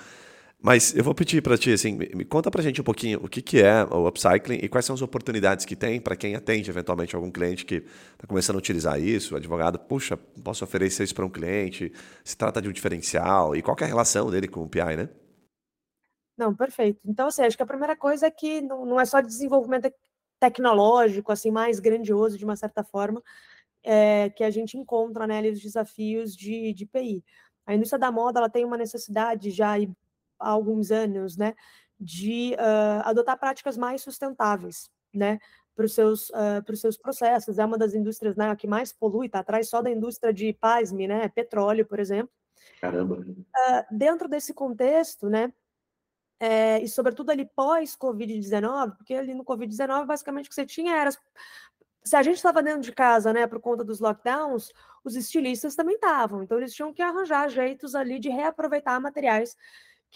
Mas eu vou pedir para ti, assim, me conta para gente um pouquinho o que, que é o upcycling e quais são as oportunidades que tem para quem atende eventualmente algum cliente que está começando a utilizar isso, o advogado, puxa, posso oferecer isso para um cliente, se trata de um diferencial e qual é a relação dele com o PI, né? Não, perfeito. Então, assim, acho que a primeira coisa é que não, não é só desenvolvimento tecnológico, assim, mais grandioso de uma certa forma, é, que a gente encontra, né, ali os desafios de, de PI. A indústria da moda, ela tem uma necessidade já há alguns anos, né, de uh, adotar práticas mais sustentáveis, né, para os seus, uh, seus processos. É uma das indústrias né, que mais polui, está atrás só da indústria de pasme, né, petróleo, por exemplo. Caramba! Uh, dentro desse contexto, né, é, e sobretudo ali pós-Covid-19, porque ali no Covid-19, basicamente, o que você tinha era. Se a gente estava dentro de casa, né, por conta dos lockdowns, os estilistas também estavam. Então, eles tinham que arranjar jeitos ali de reaproveitar materiais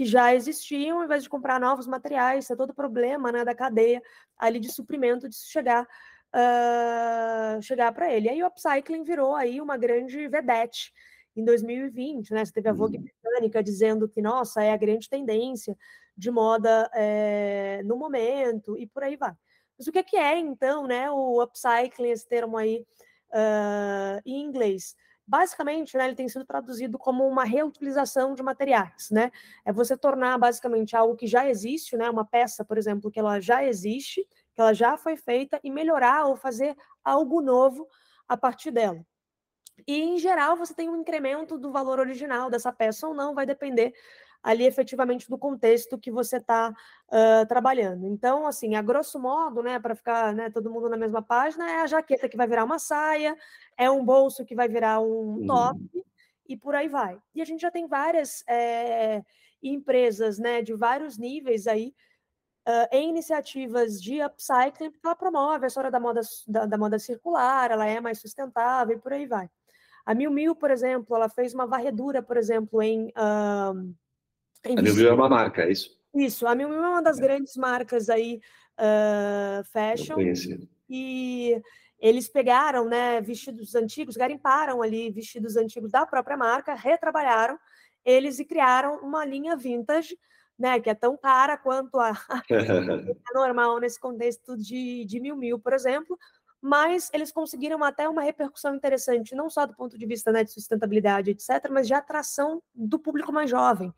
que já existiam, ao invés de comprar novos materiais, é todo o problema né, da cadeia ali de suprimento de chegar uh, chegar para ele. E aí o upcycling virou aí uma grande vedete em 2020, né? Você teve a Vogue uhum. britânica dizendo que, nossa, é a grande tendência de moda é, no momento, e por aí vai. Mas o que é, é então, né, o upcycling, esse termo aí uh, em inglês? Basicamente, né, ele tem sido traduzido como uma reutilização de materiais, né? É você tornar basicamente algo que já existe, né, uma peça, por exemplo, que ela já existe, que ela já foi feita e melhorar ou fazer algo novo a partir dela. E, em geral, você tem um incremento do valor original dessa peça ou não, vai depender ali efetivamente do contexto que você está uh, trabalhando. Então, assim, a grosso modo, né, para ficar né, todo mundo na mesma página, é a jaqueta que vai virar uma saia, é um bolso que vai virar um top uhum. e por aí vai. E a gente já tem várias é, empresas, né, de vários níveis aí uh, em iniciativas de upcycling, porque ela promove a história da moda, da, da, moda circular, ela é mais sustentável e por aí vai. A Mil Mil, por exemplo, ela fez uma varredura, por exemplo, em. Uh, em a Mil Mil é uma marca, é isso? Isso, a Mil Mil é uma das é. grandes marcas aí uh, fashion. E eles pegaram né, vestidos antigos, garimparam ali vestidos antigos da própria marca, retrabalharam eles e criaram uma linha vintage né, que é tão cara quanto a, a *laughs* normal nesse contexto de, de mil mil, por exemplo, mas eles conseguiram até uma repercussão interessante, não só do ponto de vista né, de sustentabilidade, etc., mas de atração do público mais jovem,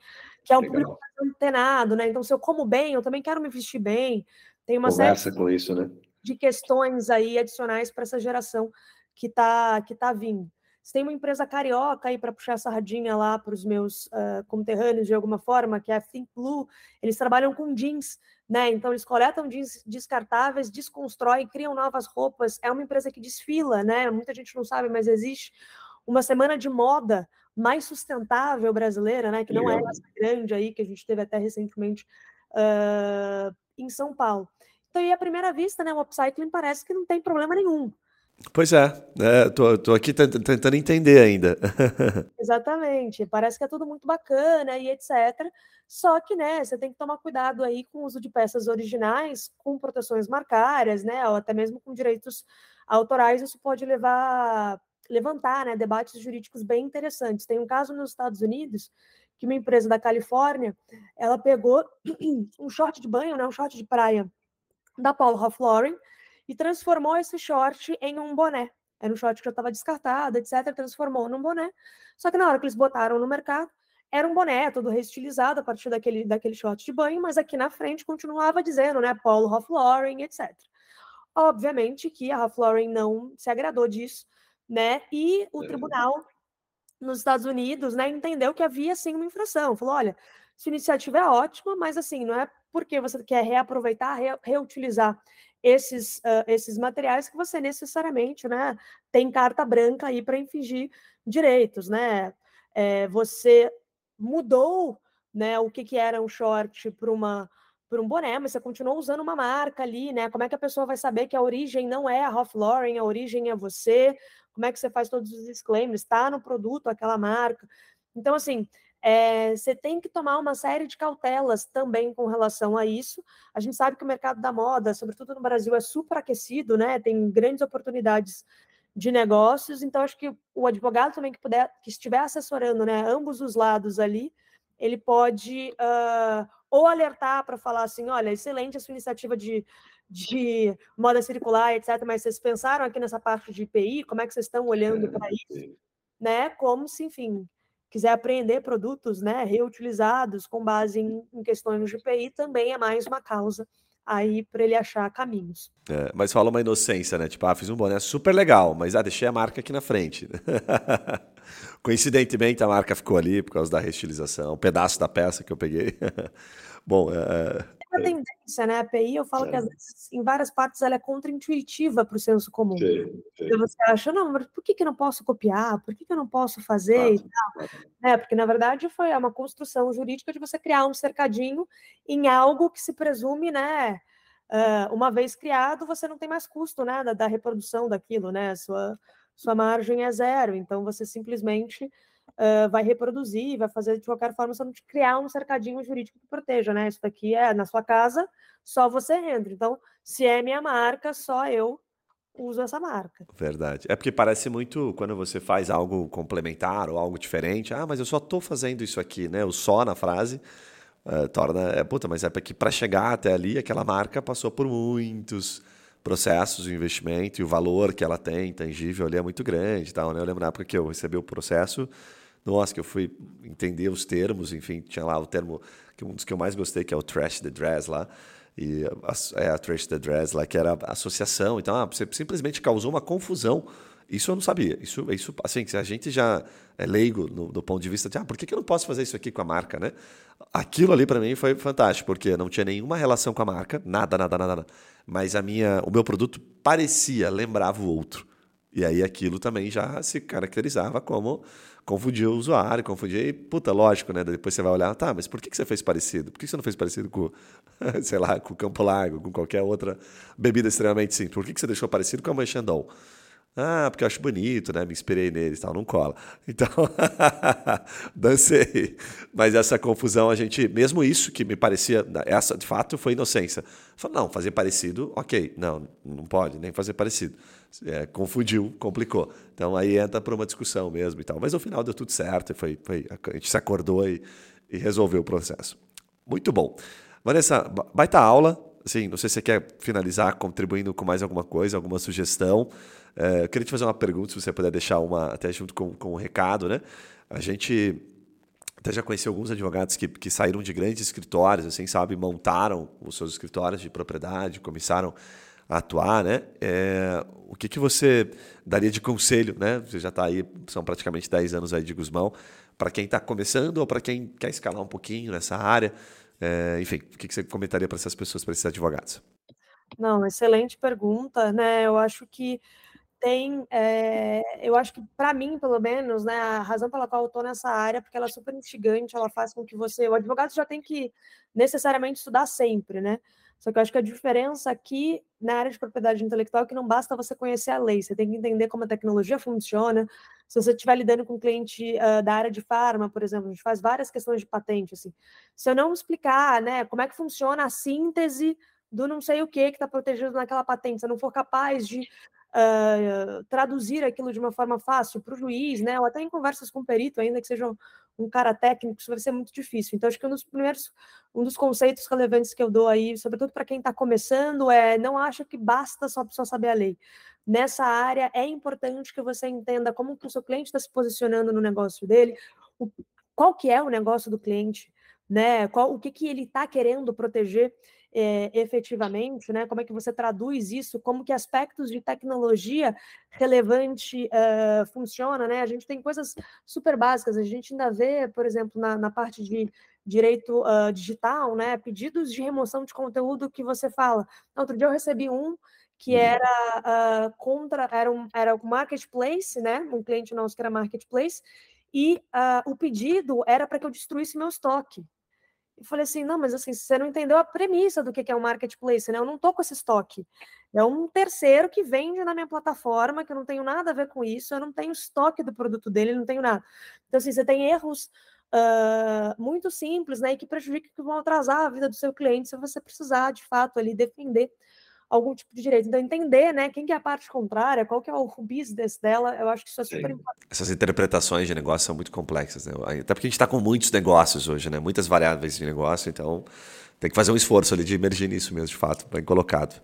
que é um Legal. público mais antenado, né? Então, se eu como bem, eu também quero me vestir bem. Tem uma Conversa série com isso, né? de questões aí adicionais para essa geração que está que tá vindo. Se tem uma empresa carioca aí para puxar a sardinha lá para os meus uh, conterrâneos de alguma forma, que é a Think Blue, eles trabalham com jeans, né? Então eles coletam jeans descartáveis, desconstroem, criam novas roupas. É uma empresa que desfila, né? Muita gente não sabe, mas existe uma semana de moda mais sustentável brasileira, né? Que não é essa grande aí que a gente teve até recentemente uh, em São Paulo. Então, e à primeira vista, né, o upcycling parece que não tem problema nenhum. Pois é, é tô, tô aqui tentando entender ainda. *laughs* Exatamente, parece que é tudo muito bacana e etc. Só que, né, você tem que tomar cuidado aí com o uso de peças originais, com proteções marcárias, né, ou até mesmo com direitos autorais, isso pode levar levantar, né, debates jurídicos bem interessantes. Tem um caso nos Estados Unidos que uma empresa da Califórnia, ela pegou *clears throat* um short de banho, né, um short de praia da Paul Ralph Lauren, e transformou esse short em um boné. Era um short que já estava descartado, etc. Transformou num boné. Só que na hora que eles botaram no mercado, era um boné todo reestilizado a partir daquele, daquele short de banho, mas aqui na frente continuava dizendo, né, Paulo Ralph Lauren, etc. Obviamente que a Ralph Lauren não se agradou disso, né? E o é. tribunal nos Estados Unidos, né, entendeu que havia sim uma infração. Falou, olha, sua iniciativa é ótima, mas assim, não é porque você quer reaproveitar, re, reutilizar esses, uh, esses materiais que você necessariamente né, tem carta branca aí para infringir direitos, né? É, você mudou né, o que, que era um short para uma por um boné, mas você continuou usando uma marca ali, né? Como é que a pessoa vai saber que a origem não é a Ralph Lauren, a origem é você? Como é que você faz todos os disclaimers? Está no produto aquela marca. Então, assim, é, você tem que tomar uma série de cautelas também com relação a isso. A gente sabe que o mercado da moda, sobretudo no Brasil, é superaquecido, né? Tem grandes oportunidades de negócios, então acho que o advogado também que puder, que estiver assessorando, né, ambos os lados ali, ele pode uh, ou alertar para falar assim, olha, excelente a sua iniciativa de, de moda circular, etc. Mas vocês pensaram aqui nessa parte de IPI? Como é que vocês estão olhando para isso? Né? Como se, enfim, quiser apreender produtos né, reutilizados com base em, em questões de GPI, também é mais uma causa aí para ele achar caminhos. É, mas fala uma inocência, né? Tipo, ah, fiz um boné super legal, mas ah, deixei a marca aqui na frente. *laughs* Coincidentemente, a marca ficou ali por causa da reestilização, um pedaço da peça que eu peguei. *laughs* Bom, é, uma é. tendência, né? A API, eu falo é. que às vezes, em várias partes, ela é contraintuitiva para o senso comum. Sim, sim. Então você acha, não, mas por que, que eu não posso copiar? Por que, que eu não posso fazer e tal? É, porque, na verdade, foi uma construção jurídica de você criar um cercadinho em algo que se presume, né? Uma vez criado, você não tem mais custo né, da, da reprodução daquilo, né? Sua, sua margem é zero, então você simplesmente uh, vai reproduzir, vai fazer de qualquer forma, só não te criar um cercadinho jurídico que proteja, né? Isso daqui é na sua casa, só você entra. Então, se é minha marca, só eu uso essa marca. Verdade. É porque parece muito quando você faz algo complementar ou algo diferente. Ah, mas eu só estou fazendo isso aqui, né? O só na frase uh, torna. É, puta, mas é porque para chegar até ali, aquela marca passou por muitos processos de investimento e o valor que ela tem, tangível ali, é muito grande. Tal, né? Eu lembro na época que eu recebi o processo, nossa, que eu fui entender os termos, enfim, tinha lá o termo, que um dos que eu mais gostei, que é o Trash the Dress lá e a, é a Trash the Dress lá, que era associação. Então, ah, você simplesmente causou uma confusão. Isso eu não sabia. Isso, isso assim, a gente já é leigo no, do ponto de vista de, ah, por que, que eu não posso fazer isso aqui com a marca, né? Aquilo ali para mim foi fantástico, porque não tinha nenhuma relação com a marca, nada, nada, nada, nada. Mas a minha, o meu produto parecia, lembrava o outro. E aí aquilo também já se caracterizava como confundir o usuário, confundir. E, puta, lógico, né? Depois você vai olhar, tá, mas por que você fez parecido? Por que você não fez parecido com, *laughs* sei lá, com o Campo Largo, com qualquer outra bebida extremamente simples? Por que você deixou parecido com a Manchandon? Ah, porque eu acho bonito, né? Me inspirei neles tal, não cola. *laughs* Então, *laughs* dancei. Mas essa confusão, a gente, mesmo isso que me parecia, essa de fato foi inocência. Falei, não, fazer parecido, ok. Não, não pode nem fazer parecido. É, confundiu, complicou. Então aí entra para uma discussão mesmo e tal. Mas no final deu tudo certo, foi, foi, a gente se acordou e, e resolveu o processo. Muito bom. Vanessa, baita aula. Assim, não sei se você quer finalizar contribuindo com mais alguma coisa, alguma sugestão. É, eu queria te fazer uma pergunta, se você puder deixar uma, até junto com, com o recado, né? A gente até já conheci alguns advogados que, que saíram de grandes escritórios, assim, sabe? Montaram os seus escritórios de propriedade, começaram a atuar, né? É, o que, que você daria de conselho, né? Você já está aí, são praticamente 10 anos aí de Guzmão, para quem está começando ou para quem quer escalar um pouquinho nessa área? É, enfim, o que, que você comentaria para essas pessoas, para esses advogados? Não, excelente pergunta, né? Eu acho que tem, é, eu acho que para mim, pelo menos, né, a razão pela qual eu estou nessa área, porque ela é super instigante, ela faz com que você, o advogado já tem que necessariamente estudar sempre, né? Só que eu acho que a diferença aqui na área de propriedade intelectual é que não basta você conhecer a lei, você tem que entender como a tecnologia funciona. Se você estiver lidando com um cliente uh, da área de farma, por exemplo, a gente faz várias questões de patente, assim. Se eu não explicar, né, como é que funciona a síntese do não sei o que que está protegido naquela patente, se eu não for capaz de uh, traduzir aquilo de uma forma fácil para o juiz, né? Ou até em conversas com o perito, ainda que seja um, um, cara técnico, isso vai ser muito difícil. Então, acho que um dos primeiros, um dos conceitos relevantes que eu dou aí, sobretudo para quem está começando, é não acha que basta só, só saber a lei. Nessa área, é importante que você entenda como que o seu cliente está se posicionando no negócio dele, o, qual que é o negócio do cliente, né? Qual, o que, que ele está querendo proteger é, efetivamente, né? Como é que você traduz isso? Como que aspectos de tecnologia relevante uh, funciona, né? A gente tem coisas super básicas. A gente ainda vê, por exemplo, na, na parte de direito uh, digital, né? Pedidos de remoção de conteúdo que você fala. Outro dia eu recebi um que uhum. era uh, contra, era um, era um marketplace, né? Um cliente nosso que era marketplace, e uh, o pedido era para que eu destruísse meu estoque. E falei assim, não, mas assim, você não entendeu a premissa do que é um marketplace, né? Eu não tô com esse estoque. É um terceiro que vende na minha plataforma, que eu não tenho nada a ver com isso, eu não tenho estoque do produto dele, não tenho nada. Então, assim, você tem erros uh, muito simples, né? E que prejudicam, que vão atrasar a vida do seu cliente se você precisar, de fato, ali defender algum tipo de direito. Então, entender, né, quem que é a parte contrária, qual que é o business dela, eu acho que isso é super Sim. importante. Essas interpretações de negócio são muito complexas, né? Até porque a gente está com muitos negócios hoje, né? Muitas variáveis de negócio, então tem que fazer um esforço ali de emergir nisso mesmo, de fato, bem colocado.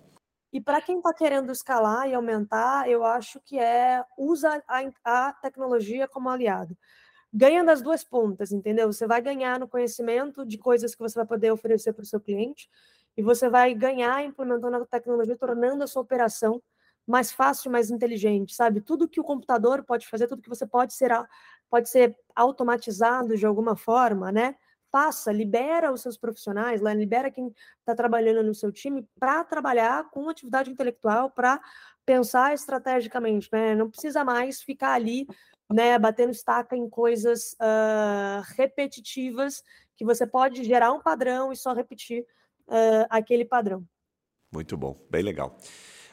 E para quem está querendo escalar e aumentar, eu acho que é usa a, a tecnologia como aliado ganha das duas pontas, entendeu? Você vai ganhar no conhecimento de coisas que você vai poder oferecer para o seu cliente, e você vai ganhar implementando a tecnologia, tornando a sua operação mais fácil, mais inteligente, sabe? Tudo que o computador pode fazer, tudo que você pode ser pode ser automatizado de alguma forma, né? Faça, libera os seus profissionais, lá, libera quem está trabalhando no seu time para trabalhar com atividade intelectual, para pensar estrategicamente, né? Não precisa mais ficar ali, né, batendo estaca em coisas uh, repetitivas que você pode gerar um padrão e só repetir uh, aquele padrão. Muito bom, bem legal.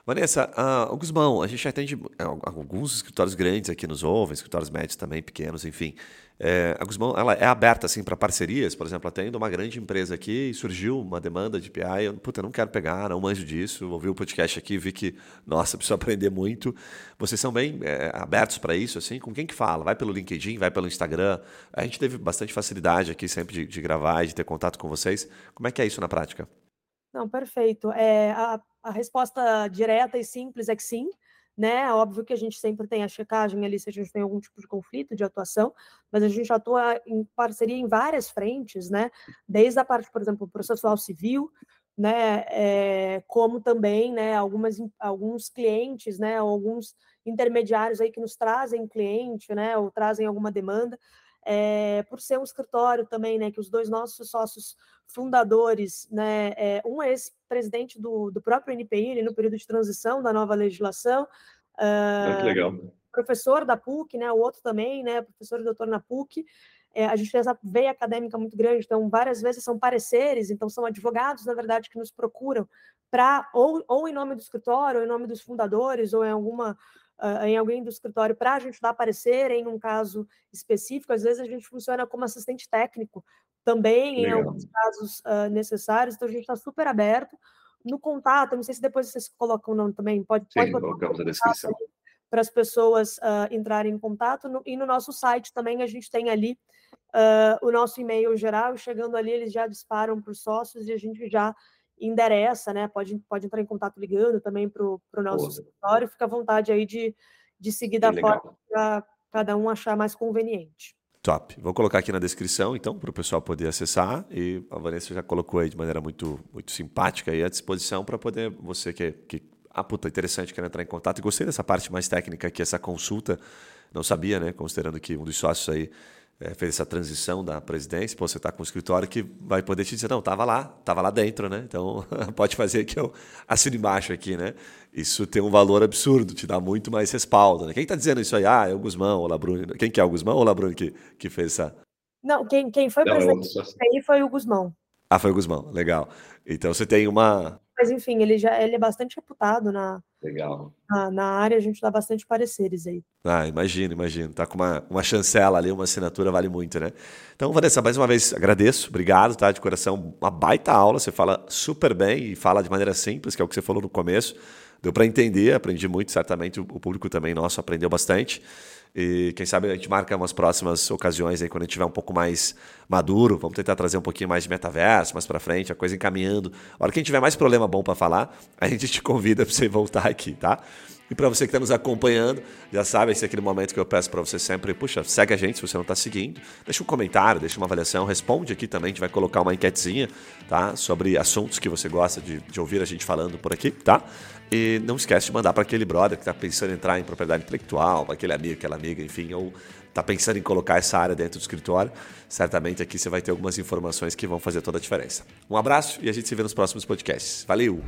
Vanessa, uh, Guzmão, a gente atende é, alguns escritórios grandes aqui nos ouvem, escritórios médios também, pequenos, enfim. É, a Guzmão ela é aberta assim para parcerias, por exemplo, atendo uma grande empresa aqui e surgiu uma demanda de PI, eu, puta, não quero pegar, não manjo disso, ouvi o podcast aqui, vi que, nossa, *laughs* preciso aprender muito. Vocês são bem é, abertos para isso, assim? Com quem que fala? Vai pelo LinkedIn, vai pelo Instagram? A gente teve bastante facilidade aqui sempre de, de gravar de ter contato com vocês. Como é que é isso na prática? Não, perfeito. É, a, a resposta direta e simples é que sim. Né? Óbvio que a gente sempre tem a checagem ali se a gente tem algum tipo de conflito de atuação, mas a gente atua em parceria em várias frentes, né? Desde a parte, por exemplo, processual civil, né? É, como também, né? Algumas, alguns clientes, né? Alguns intermediários aí que nos trazem cliente, né? Ou trazem alguma demanda é, por ser um escritório também, né, que os dois nossos sócios fundadores, né, é, um é ex-presidente do, do próprio NPI, no período de transição da nova legislação, uh, que legal. professor da PUC, né, o outro também, né, professor e doutor na PUC, é, a gente tem essa veia acadêmica muito grande, então várias vezes são pareceres, então são advogados, na verdade, que nos procuram para, ou, ou em nome do escritório, ou em nome dos fundadores, ou em alguma uh, em alguém do escritório para a gente dar parecer em um caso específico. Às vezes a gente funciona como assistente técnico também, Legal. em alguns casos uh, necessários. Então a gente está super aberto no contato. Não sei se depois vocês colocam o nome também. Pode, Sim, pode colocamos a descrição. Para as pessoas uh, entrarem em contato. No, e no nosso site também a gente tem ali uh, o nosso e-mail geral. Chegando ali, eles já disparam para os sócios e a gente já endereça, né? Pode, pode entrar em contato ligando também para o nosso escritório. Fica à vontade aí de, de seguir da forma para cada um achar mais conveniente. Top. Vou colocar aqui na descrição, então, para o pessoal poder acessar. E a Vanessa já colocou aí de maneira muito, muito simpática aí à disposição para poder, você que, que ah, puta, interessante, quer entrar em contato. E gostei dessa parte mais técnica aqui, essa consulta. Não sabia, né? Considerando que um dos sócios aí é, fez essa transição da presidência, pô, você está com um escritório que vai poder te dizer, não, estava lá, estava lá dentro, né? Então, *laughs* pode fazer que eu assine embaixo aqui, né? Isso tem um valor absurdo, te dá muito mais respaldo. Né? Quem está dizendo isso aí? Ah, é o Guzmão, ou o Labruni. Quem que é o Guzmão ou o Labruni que, que fez essa... Não, quem, quem foi não, presidente aí foi o Guzmão. Ah, foi o Guzmão, legal. Então você tem uma, mas enfim, ele já ele é bastante reputado na, Legal. Na, na, área, a gente dá bastante pareceres aí. Ah, imagino, imagino. Tá com uma, uma chancela ali, uma assinatura vale muito, né? Então, Vanessa, mais uma vez agradeço, obrigado, tá? De coração, uma baita aula, você fala super bem e fala de maneira simples, que é o que você falou no começo. Deu para entender, aprendi muito, certamente o público também nosso aprendeu bastante. E quem sabe a gente marca umas próximas ocasiões aí quando a gente tiver um pouco mais maduro. Vamos tentar trazer um pouquinho mais de metaverso mais para frente, a coisa encaminhando. A hora que a gente tiver mais problema bom para falar, a gente te convida para você voltar aqui, tá? E para você que está nos acompanhando, já sabe, esse é aquele momento que eu peço para você sempre, puxa, segue a gente se você não está seguindo, deixa um comentário, deixa uma avaliação, responde aqui também, a gente vai colocar uma enquetezinha, tá? Sobre assuntos que você gosta de, de ouvir a gente falando por aqui, tá? E não esquece de mandar para aquele brother que está pensando em entrar em propriedade intelectual, para aquele amigo, aquela amiga, enfim, ou está pensando em colocar essa área dentro do escritório. Certamente aqui você vai ter algumas informações que vão fazer toda a diferença. Um abraço e a gente se vê nos próximos podcasts. Valeu!